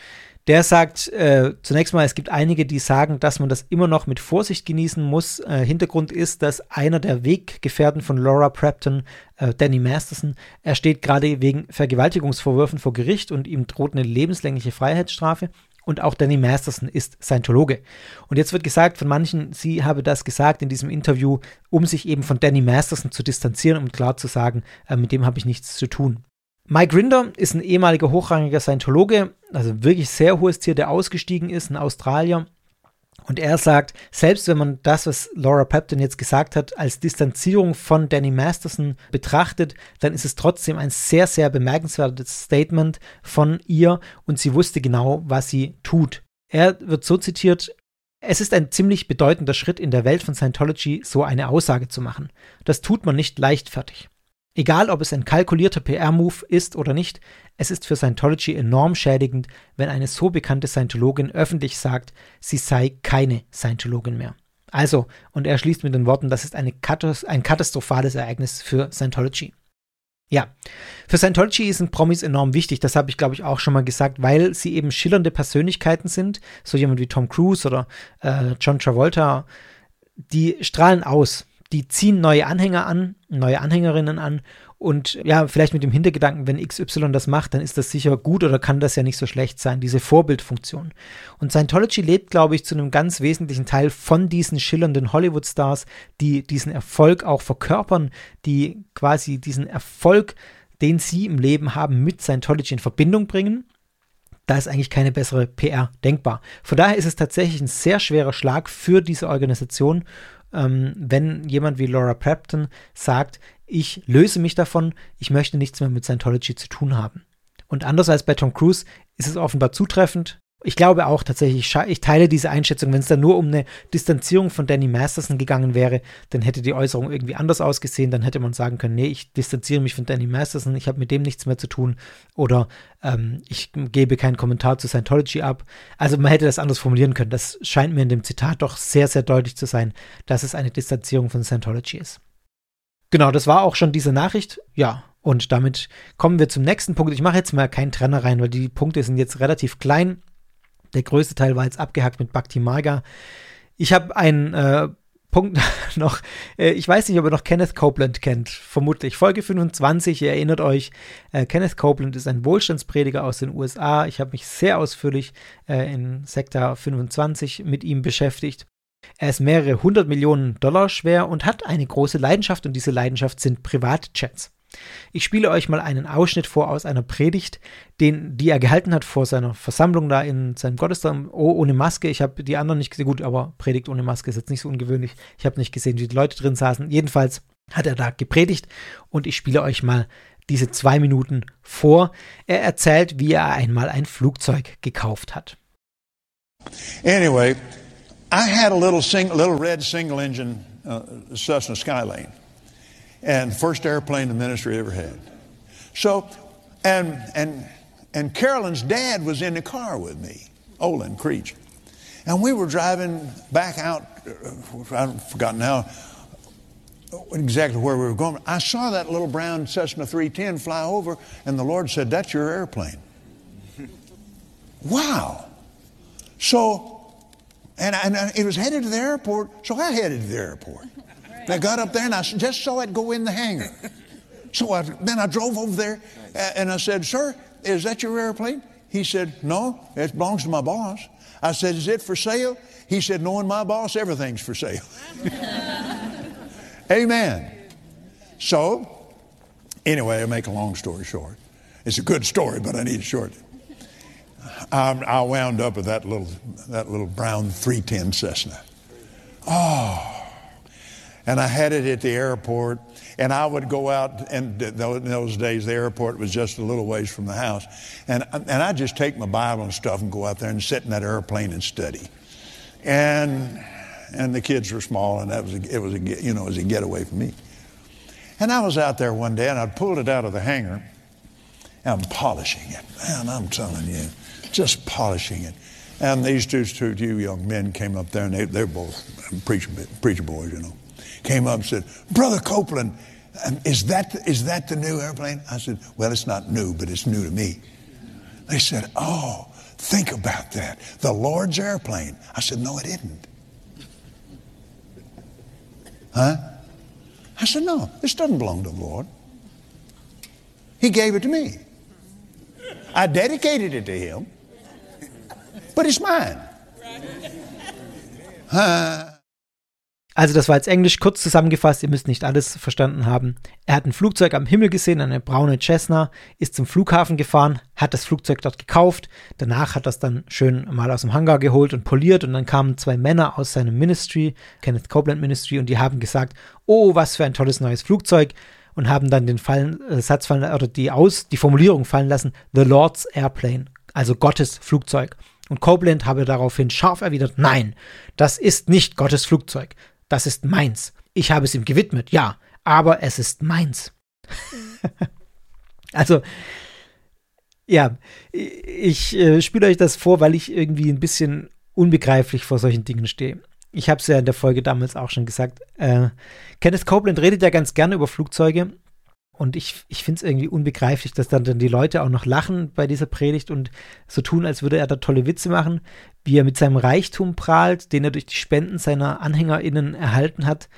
der sagt äh, zunächst mal, es gibt einige, die sagen, dass man das immer noch mit Vorsicht genießen muss. Äh, Hintergrund ist, dass einer der Weggefährten von Laura Prepton, äh, Danny Masterson, er steht gerade wegen Vergewaltigungsvorwürfen vor Gericht und ihm droht eine lebenslängliche Freiheitsstrafe. Und auch Danny Masterson ist Scientologe. Und jetzt wird gesagt von manchen, sie habe das gesagt in diesem Interview, um sich eben von Danny Masterson zu distanzieren, um klar zu sagen, äh, mit dem habe ich nichts zu tun. Mike Rinder ist ein ehemaliger hochrangiger Scientologe, also wirklich sehr hohes Tier, der ausgestiegen ist, ein Australier. Und er sagt, selbst wenn man das, was Laura Pepton jetzt gesagt hat, als Distanzierung von Danny Masterson betrachtet, dann ist es trotzdem ein sehr, sehr bemerkenswertes Statement von ihr und sie wusste genau, was sie tut. Er wird so zitiert, es ist ein ziemlich bedeutender Schritt in der Welt von Scientology, so eine Aussage zu machen. Das tut man nicht leichtfertig. Egal, ob es ein kalkulierter PR-Move ist oder nicht, es ist für Scientology enorm schädigend, wenn eine so bekannte Scientologin öffentlich sagt, sie sei keine Scientologin mehr. Also, und er schließt mit den Worten, das ist eine Katas ein katastrophales Ereignis für Scientology. Ja, für Scientology sind Promis enorm wichtig, das habe ich glaube ich auch schon mal gesagt, weil sie eben schillernde Persönlichkeiten sind, so jemand wie Tom Cruise oder äh, John Travolta, die strahlen aus die ziehen neue Anhänger an, neue Anhängerinnen an und ja, vielleicht mit dem Hintergedanken, wenn XY das macht, dann ist das sicher gut oder kann das ja nicht so schlecht sein, diese Vorbildfunktion. Und Scientology lebt, glaube ich, zu einem ganz wesentlichen Teil von diesen schillernden Hollywood-Stars, die diesen Erfolg auch verkörpern, die quasi diesen Erfolg, den sie im Leben haben, mit Scientology in Verbindung bringen da ist eigentlich keine bessere PR denkbar. Von daher ist es tatsächlich ein sehr schwerer Schlag für diese Organisation ähm, wenn jemand wie Laura Prepton sagt, ich löse mich davon, ich möchte nichts mehr mit Scientology zu tun haben. Und anders als bei Tom Cruise ist es offenbar zutreffend, ich glaube auch tatsächlich, ich teile diese Einschätzung, wenn es da nur um eine Distanzierung von Danny Masterson gegangen wäre, dann hätte die Äußerung irgendwie anders ausgesehen, dann hätte man sagen können, nee, ich distanziere mich von Danny Masterson, ich habe mit dem nichts mehr zu tun oder ähm, ich gebe keinen Kommentar zu Scientology ab. Also man hätte das anders formulieren können. Das scheint mir in dem Zitat doch sehr, sehr deutlich zu sein, dass es eine Distanzierung von Scientology ist. Genau, das war auch schon diese Nachricht. Ja, und damit kommen wir zum nächsten Punkt. Ich mache jetzt mal keinen Trenner rein, weil die Punkte sind jetzt relativ klein. Der größte Teil war jetzt abgehackt mit Bhakti Marga. Ich habe einen äh, Punkt (laughs) noch. Äh, ich weiß nicht, ob ihr noch Kenneth Copeland kennt. Vermutlich. Folge 25, ihr erinnert euch. Äh, Kenneth Copeland ist ein Wohlstandsprediger aus den USA. Ich habe mich sehr ausführlich äh, in Sektor 25 mit ihm beschäftigt. Er ist mehrere hundert Millionen Dollar schwer und hat eine große Leidenschaft und diese Leidenschaft sind Privatjets. Ich spiele euch mal einen Ausschnitt vor aus einer Predigt, den, die er gehalten hat vor seiner Versammlung da in seinem Gottesdienst oh, ohne Maske. Ich habe die anderen nicht gesehen, gut, aber Predigt ohne Maske ist jetzt nicht so ungewöhnlich. Ich habe nicht gesehen, wie die Leute drin saßen. Jedenfalls hat er da gepredigt und ich spiele euch mal diese zwei Minuten vor. Er erzählt, wie er einmal ein Flugzeug gekauft hat. Anyway, I had a little, sing, little red single engine uh, Cessna Skylane. And first airplane the ministry ever had. So, and and and Carolyn's dad was in the car with me, Olin Creech, and we were driving back out. Uh, I've forgotten now exactly where we were going. I saw that little brown Cessna 310 fly over, and the Lord said, "That's your airplane." (laughs) wow. So, and, and it was headed to the airport, so I headed to the airport. And I got up there and I just saw it go in the hangar. So I, then I drove over there and I said, Sir, is that your airplane? He said, No, it belongs to my boss. I said, Is it for sale? He said, Knowing my boss, everything's for sale. (laughs) Amen. So, anyway, I make a long story short. It's a good story, but I need it. I, um, I wound up with that little, that little brown 310 Cessna. Oh, and I had it at the airport, and I would go out, and in those days the airport was just a little ways from the house, and, and I'd just take my Bible and stuff and go out there and sit in that airplane and study. And, and the kids were small, and that was a, it was a, you know, it was a getaway for me. And I was out there one day, and I'd pulled it out of the hangar, and I'm polishing it. Man, I'm telling you, just polishing it. And these two, two, two young men came up there, and they, they're both preacher, preacher boys, you know. Came up and said, Brother Copeland, um, is that, is that the new airplane? I said, Well, it's not new, but it's new to me. They said, Oh, think about that. The Lord's airplane. I said, No, it isn't. Huh? I said, No, this doesn't belong to the Lord. He gave it to me. I dedicated it to Him, but it's mine. Huh? Also das war jetzt Englisch kurz zusammengefasst, ihr müsst nicht alles verstanden haben. Er hat ein Flugzeug am Himmel gesehen, eine braune Cessna, ist zum Flughafen gefahren, hat das Flugzeug dort gekauft, danach hat es dann schön mal aus dem Hangar geholt und poliert und dann kamen zwei Männer aus seinem Ministry, Kenneth Copeland Ministry, und die haben gesagt, oh, was für ein tolles neues Flugzeug und haben dann den Fallen, äh, Satz fallen, oder die, Aus, die Formulierung fallen lassen, The Lord's Airplane, also Gottes Flugzeug. Und Copeland habe daraufhin scharf erwidert, nein, das ist nicht Gottes Flugzeug das ist meins. Ich habe es ihm gewidmet, ja, aber es ist meins. (laughs) also, ja, ich äh, spiele euch das vor, weil ich irgendwie ein bisschen unbegreiflich vor solchen Dingen stehe. Ich habe es ja in der Folge damals auch schon gesagt. Äh, Kenneth Copeland redet ja ganz gerne über Flugzeuge und ich, ich finde es irgendwie unbegreiflich, dass dann, dann die Leute auch noch lachen bei dieser Predigt und so tun, als würde er da tolle Witze machen, wie er mit seinem Reichtum prahlt, den er durch die Spenden seiner AnhängerInnen erhalten hat.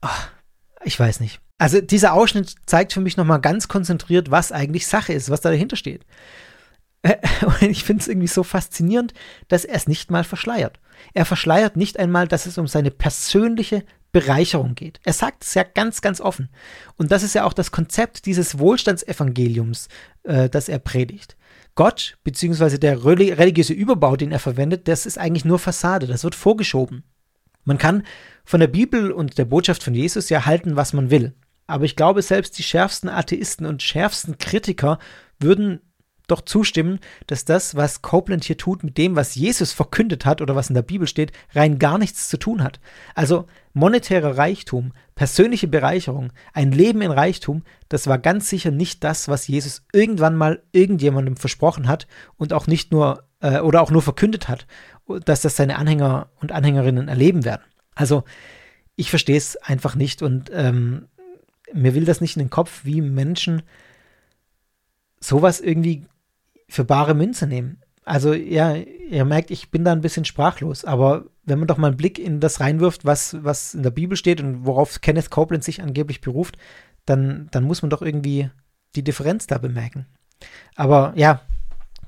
Ach, ich weiß nicht. Also dieser Ausschnitt zeigt für mich nochmal ganz konzentriert, was eigentlich Sache ist, was da dahinter steht. (laughs) Und ich finde es irgendwie so faszinierend, dass er es nicht mal verschleiert. Er verschleiert nicht einmal, dass es um seine persönliche Bereicherung geht. Er sagt es ja ganz, ganz offen. Und das ist ja auch das Konzept dieses Wohlstandsevangeliums, äh, das er predigt. Gott, beziehungsweise der religiöse Überbau, den er verwendet, das ist eigentlich nur Fassade, das wird vorgeschoben. Man kann von der Bibel und der Botschaft von Jesus ja halten, was man will. Aber ich glaube, selbst die schärfsten Atheisten und schärfsten Kritiker würden doch zustimmen, dass das, was Copeland hier tut, mit dem, was Jesus verkündet hat oder was in der Bibel steht, rein gar nichts zu tun hat. Also monetärer Reichtum, persönliche Bereicherung, ein Leben in Reichtum, das war ganz sicher nicht das, was Jesus irgendwann mal irgendjemandem versprochen hat und auch nicht nur äh, oder auch nur verkündet hat, dass das seine Anhänger und Anhängerinnen erleben werden. Also ich verstehe es einfach nicht und ähm, mir will das nicht in den Kopf, wie Menschen sowas irgendwie für bare Münze nehmen. Also ja, ihr merkt, ich bin da ein bisschen sprachlos, aber wenn man doch mal einen Blick in das reinwirft, was, was in der Bibel steht und worauf Kenneth Copeland sich angeblich beruft, dann, dann muss man doch irgendwie die Differenz da bemerken. Aber ja,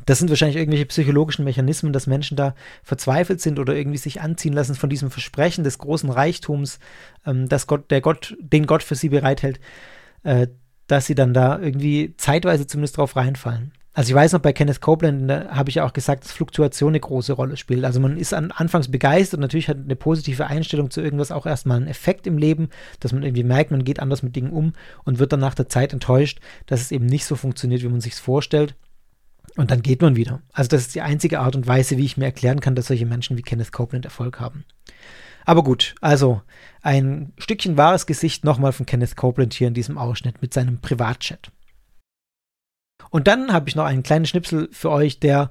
das sind wahrscheinlich irgendwelche psychologischen Mechanismen, dass Menschen da verzweifelt sind oder irgendwie sich anziehen lassen von diesem Versprechen des großen Reichtums, ähm, das Gott, der Gott, den Gott für sie bereithält, äh, dass sie dann da irgendwie zeitweise zumindest drauf reinfallen. Also ich weiß noch, bei Kenneth Copeland habe ich auch gesagt, dass Fluktuation eine große Rolle spielt. Also man ist an, anfangs begeistert, natürlich hat eine positive Einstellung zu irgendwas auch erstmal einen Effekt im Leben, dass man irgendwie merkt, man geht anders mit Dingen um und wird dann nach der Zeit enttäuscht, dass es eben nicht so funktioniert, wie man sich vorstellt. Und dann geht man wieder. Also das ist die einzige Art und Weise, wie ich mir erklären kann, dass solche Menschen wie Kenneth Copeland Erfolg haben. Aber gut, also ein Stückchen wahres Gesicht nochmal von Kenneth Copeland hier in diesem Ausschnitt mit seinem Privatchat. Und dann habe ich noch einen kleinen Schnipsel für euch, der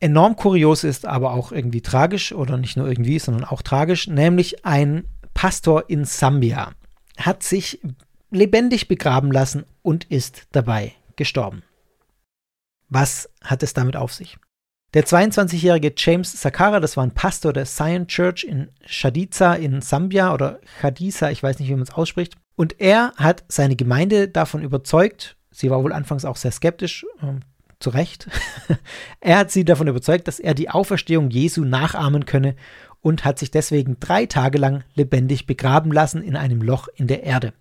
enorm kurios ist, aber auch irgendwie tragisch oder nicht nur irgendwie, sondern auch tragisch, nämlich ein Pastor in Sambia hat sich lebendig begraben lassen und ist dabei gestorben. Was hat es damit auf sich? Der 22-jährige James Sakara, das war ein Pastor der Zion Church in Shadiza in Sambia oder Chadisa, ich weiß nicht, wie man es ausspricht. Und er hat seine Gemeinde davon überzeugt, sie war wohl anfangs auch sehr skeptisch, äh, zu Recht, (laughs) er hat sie davon überzeugt, dass er die Auferstehung Jesu nachahmen könne und hat sich deswegen drei Tage lang lebendig begraben lassen in einem Loch in der Erde.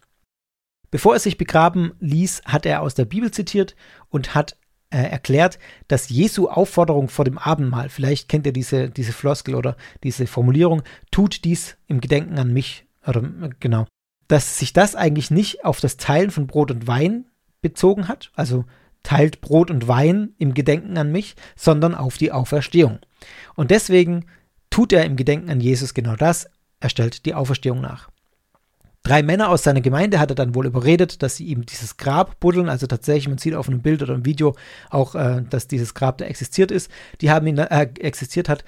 Bevor er sich begraben ließ, hat er aus der Bibel zitiert und hat äh, erklärt, dass Jesu Aufforderung vor dem Abendmahl, vielleicht kennt ihr diese, diese Floskel oder diese Formulierung, tut dies im Gedenken an mich, oder äh, genau, dass sich das eigentlich nicht auf das Teilen von Brot und Wein bezogen hat, also teilt Brot und Wein im Gedenken an mich, sondern auf die Auferstehung. Und deswegen tut er im Gedenken an Jesus genau das, er stellt die Auferstehung nach. Drei Männer aus seiner Gemeinde hat er dann wohl überredet, dass sie ihm dieses Grab buddeln. Also tatsächlich, man sieht auf einem Bild oder einem Video auch, äh, dass dieses Grab da existiert ist. Die haben ihn, äh, existiert hat.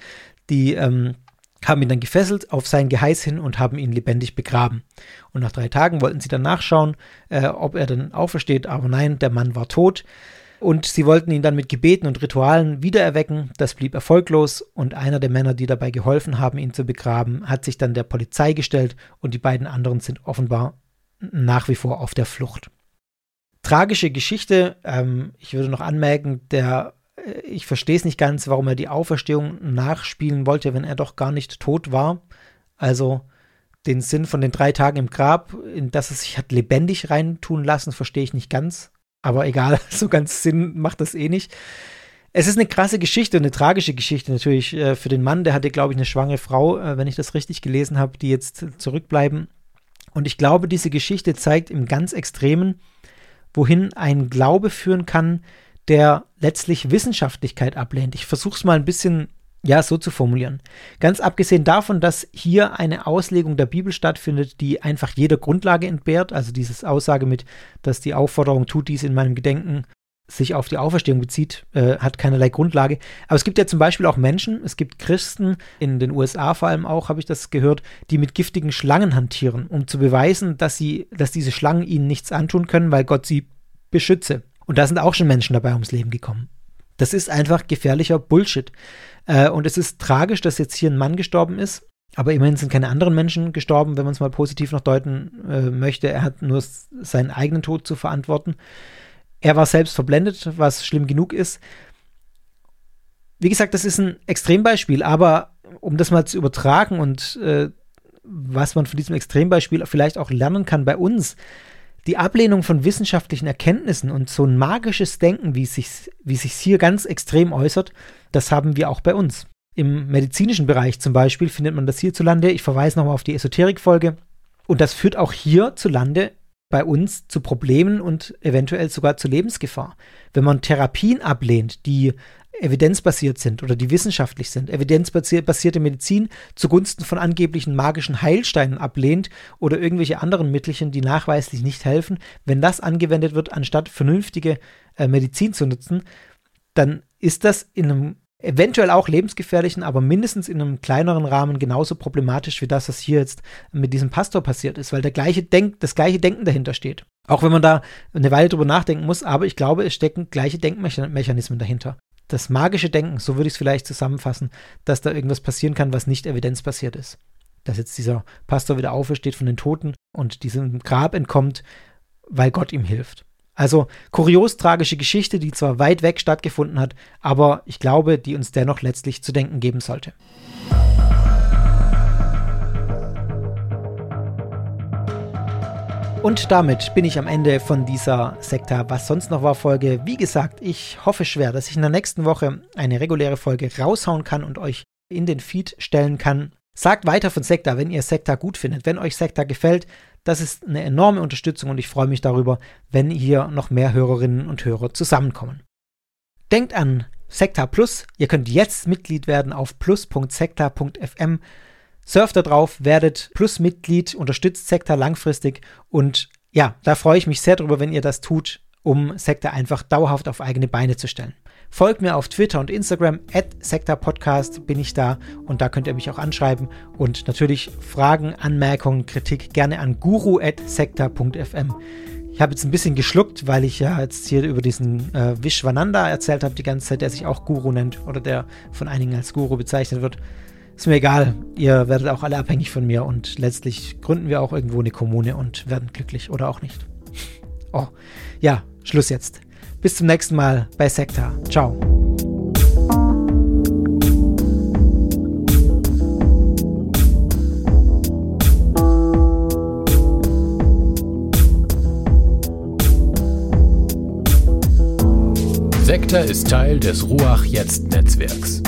Die ähm, haben ihn dann gefesselt auf sein Geheiß hin und haben ihn lebendig begraben. Und nach drei Tagen wollten sie dann nachschauen, äh, ob er dann aufersteht. Aber nein, der Mann war tot. Und sie wollten ihn dann mit Gebeten und Ritualen wiedererwecken. Das blieb erfolglos und einer der Männer, die dabei geholfen haben, ihn zu begraben, hat sich dann der Polizei gestellt und die beiden anderen sind offenbar nach wie vor auf der Flucht. Tragische Geschichte. Ähm, ich würde noch anmerken, der, ich verstehe es nicht ganz, warum er die Auferstehung nachspielen wollte, wenn er doch gar nicht tot war. Also den Sinn von den drei Tagen im Grab, in das es sich hat lebendig reintun lassen, verstehe ich nicht ganz. Aber egal, (laughs) so ganz Sinn macht das eh nicht. Es ist eine krasse Geschichte und eine tragische Geschichte natürlich äh, für den Mann. Der hatte, glaube ich, eine schwangere Frau, äh, wenn ich das richtig gelesen habe, die jetzt zurückbleiben. Und ich glaube, diese Geschichte zeigt im ganz Extremen, wohin ein Glaube führen kann, der letztlich Wissenschaftlichkeit ablehnt. Ich versuche es mal ein bisschen ja, so zu formulieren. Ganz abgesehen davon, dass hier eine Auslegung der Bibel stattfindet, die einfach jeder Grundlage entbehrt, also diese Aussage mit, dass die Aufforderung tut dies in meinem Gedenken sich auf die Auferstehung bezieht, äh, hat keinerlei Grundlage. Aber es gibt ja zum Beispiel auch Menschen, es gibt Christen, in den USA vor allem auch, habe ich das gehört, die mit giftigen Schlangen hantieren, um zu beweisen, dass sie, dass diese Schlangen ihnen nichts antun können, weil Gott sie beschütze. Und da sind auch schon Menschen dabei ums Leben gekommen. Das ist einfach gefährlicher Bullshit. Äh, und es ist tragisch, dass jetzt hier ein Mann gestorben ist. Aber immerhin sind keine anderen Menschen gestorben, wenn man es mal positiv noch deuten äh, möchte. Er hat nur seinen eigenen Tod zu verantworten. Er war selbst verblendet, was schlimm genug ist. Wie gesagt, das ist ein Extrembeispiel, aber um das mal zu übertragen und äh, was man von diesem Extrembeispiel vielleicht auch lernen kann bei uns, die Ablehnung von wissenschaftlichen Erkenntnissen und so ein magisches Denken, wie es sich, wie sich hier ganz extrem äußert, das haben wir auch bei uns. Im medizinischen Bereich zum Beispiel findet man das hierzulande. Ich verweise nochmal auf die Esoterik-Folge. Und das führt auch hierzulande bei uns zu Problemen und eventuell sogar zu Lebensgefahr. Wenn man Therapien ablehnt, die evidenzbasiert sind oder die wissenschaftlich sind, evidenzbasierte Medizin zugunsten von angeblichen magischen Heilsteinen ablehnt oder irgendwelche anderen Mittelchen, die nachweislich nicht helfen, wenn das angewendet wird, anstatt vernünftige äh, Medizin zu nutzen, dann ist das in einem eventuell auch lebensgefährlichen, aber mindestens in einem kleineren Rahmen genauso problematisch wie das, was hier jetzt mit diesem Pastor passiert ist, weil der gleiche Denk, das gleiche Denken dahinter steht. Auch wenn man da eine Weile drüber nachdenken muss, aber ich glaube, es stecken gleiche Denkmechanismen dahinter das magische Denken, so würde ich es vielleicht zusammenfassen, dass da irgendwas passieren kann, was nicht evidenzbasiert ist. Dass jetzt dieser Pastor wieder aufersteht von den Toten und diesem Grab entkommt, weil Gott ihm hilft. Also kurios tragische Geschichte, die zwar weit weg stattgefunden hat, aber ich glaube, die uns dennoch letztlich zu denken geben sollte. Und damit bin ich am Ende von dieser Sektor Was sonst noch war Folge. Wie gesagt, ich hoffe schwer, dass ich in der nächsten Woche eine reguläre Folge raushauen kann und euch in den Feed stellen kann. Sagt weiter von Sekta, wenn ihr Sekta gut findet. Wenn euch Sekta gefällt, das ist eine enorme Unterstützung und ich freue mich darüber, wenn hier noch mehr Hörerinnen und Hörer zusammenkommen. Denkt an Sekta Plus. Ihr könnt jetzt Mitglied werden auf plus.sekta.fm Surft da drauf, werdet Plus-Mitglied, unterstützt Sekta langfristig und ja, da freue ich mich sehr drüber, wenn ihr das tut, um Sekta einfach dauerhaft auf eigene Beine zu stellen. Folgt mir auf Twitter und Instagram, at Podcast bin ich da und da könnt ihr mich auch anschreiben und natürlich Fragen, Anmerkungen, Kritik gerne an guru.sekta.fm. Ich habe jetzt ein bisschen geschluckt, weil ich ja jetzt hier über diesen äh, Vishwananda erzählt habe die ganze Zeit, der sich auch Guru nennt oder der von einigen als Guru bezeichnet wird. Ist mir egal, ihr werdet auch alle abhängig von mir und letztlich gründen wir auch irgendwo eine Kommune und werden glücklich oder auch nicht. Oh, ja, Schluss jetzt. Bis zum nächsten Mal bei Sekta. Ciao. Sekta ist Teil des Ruach Jetzt Netzwerks.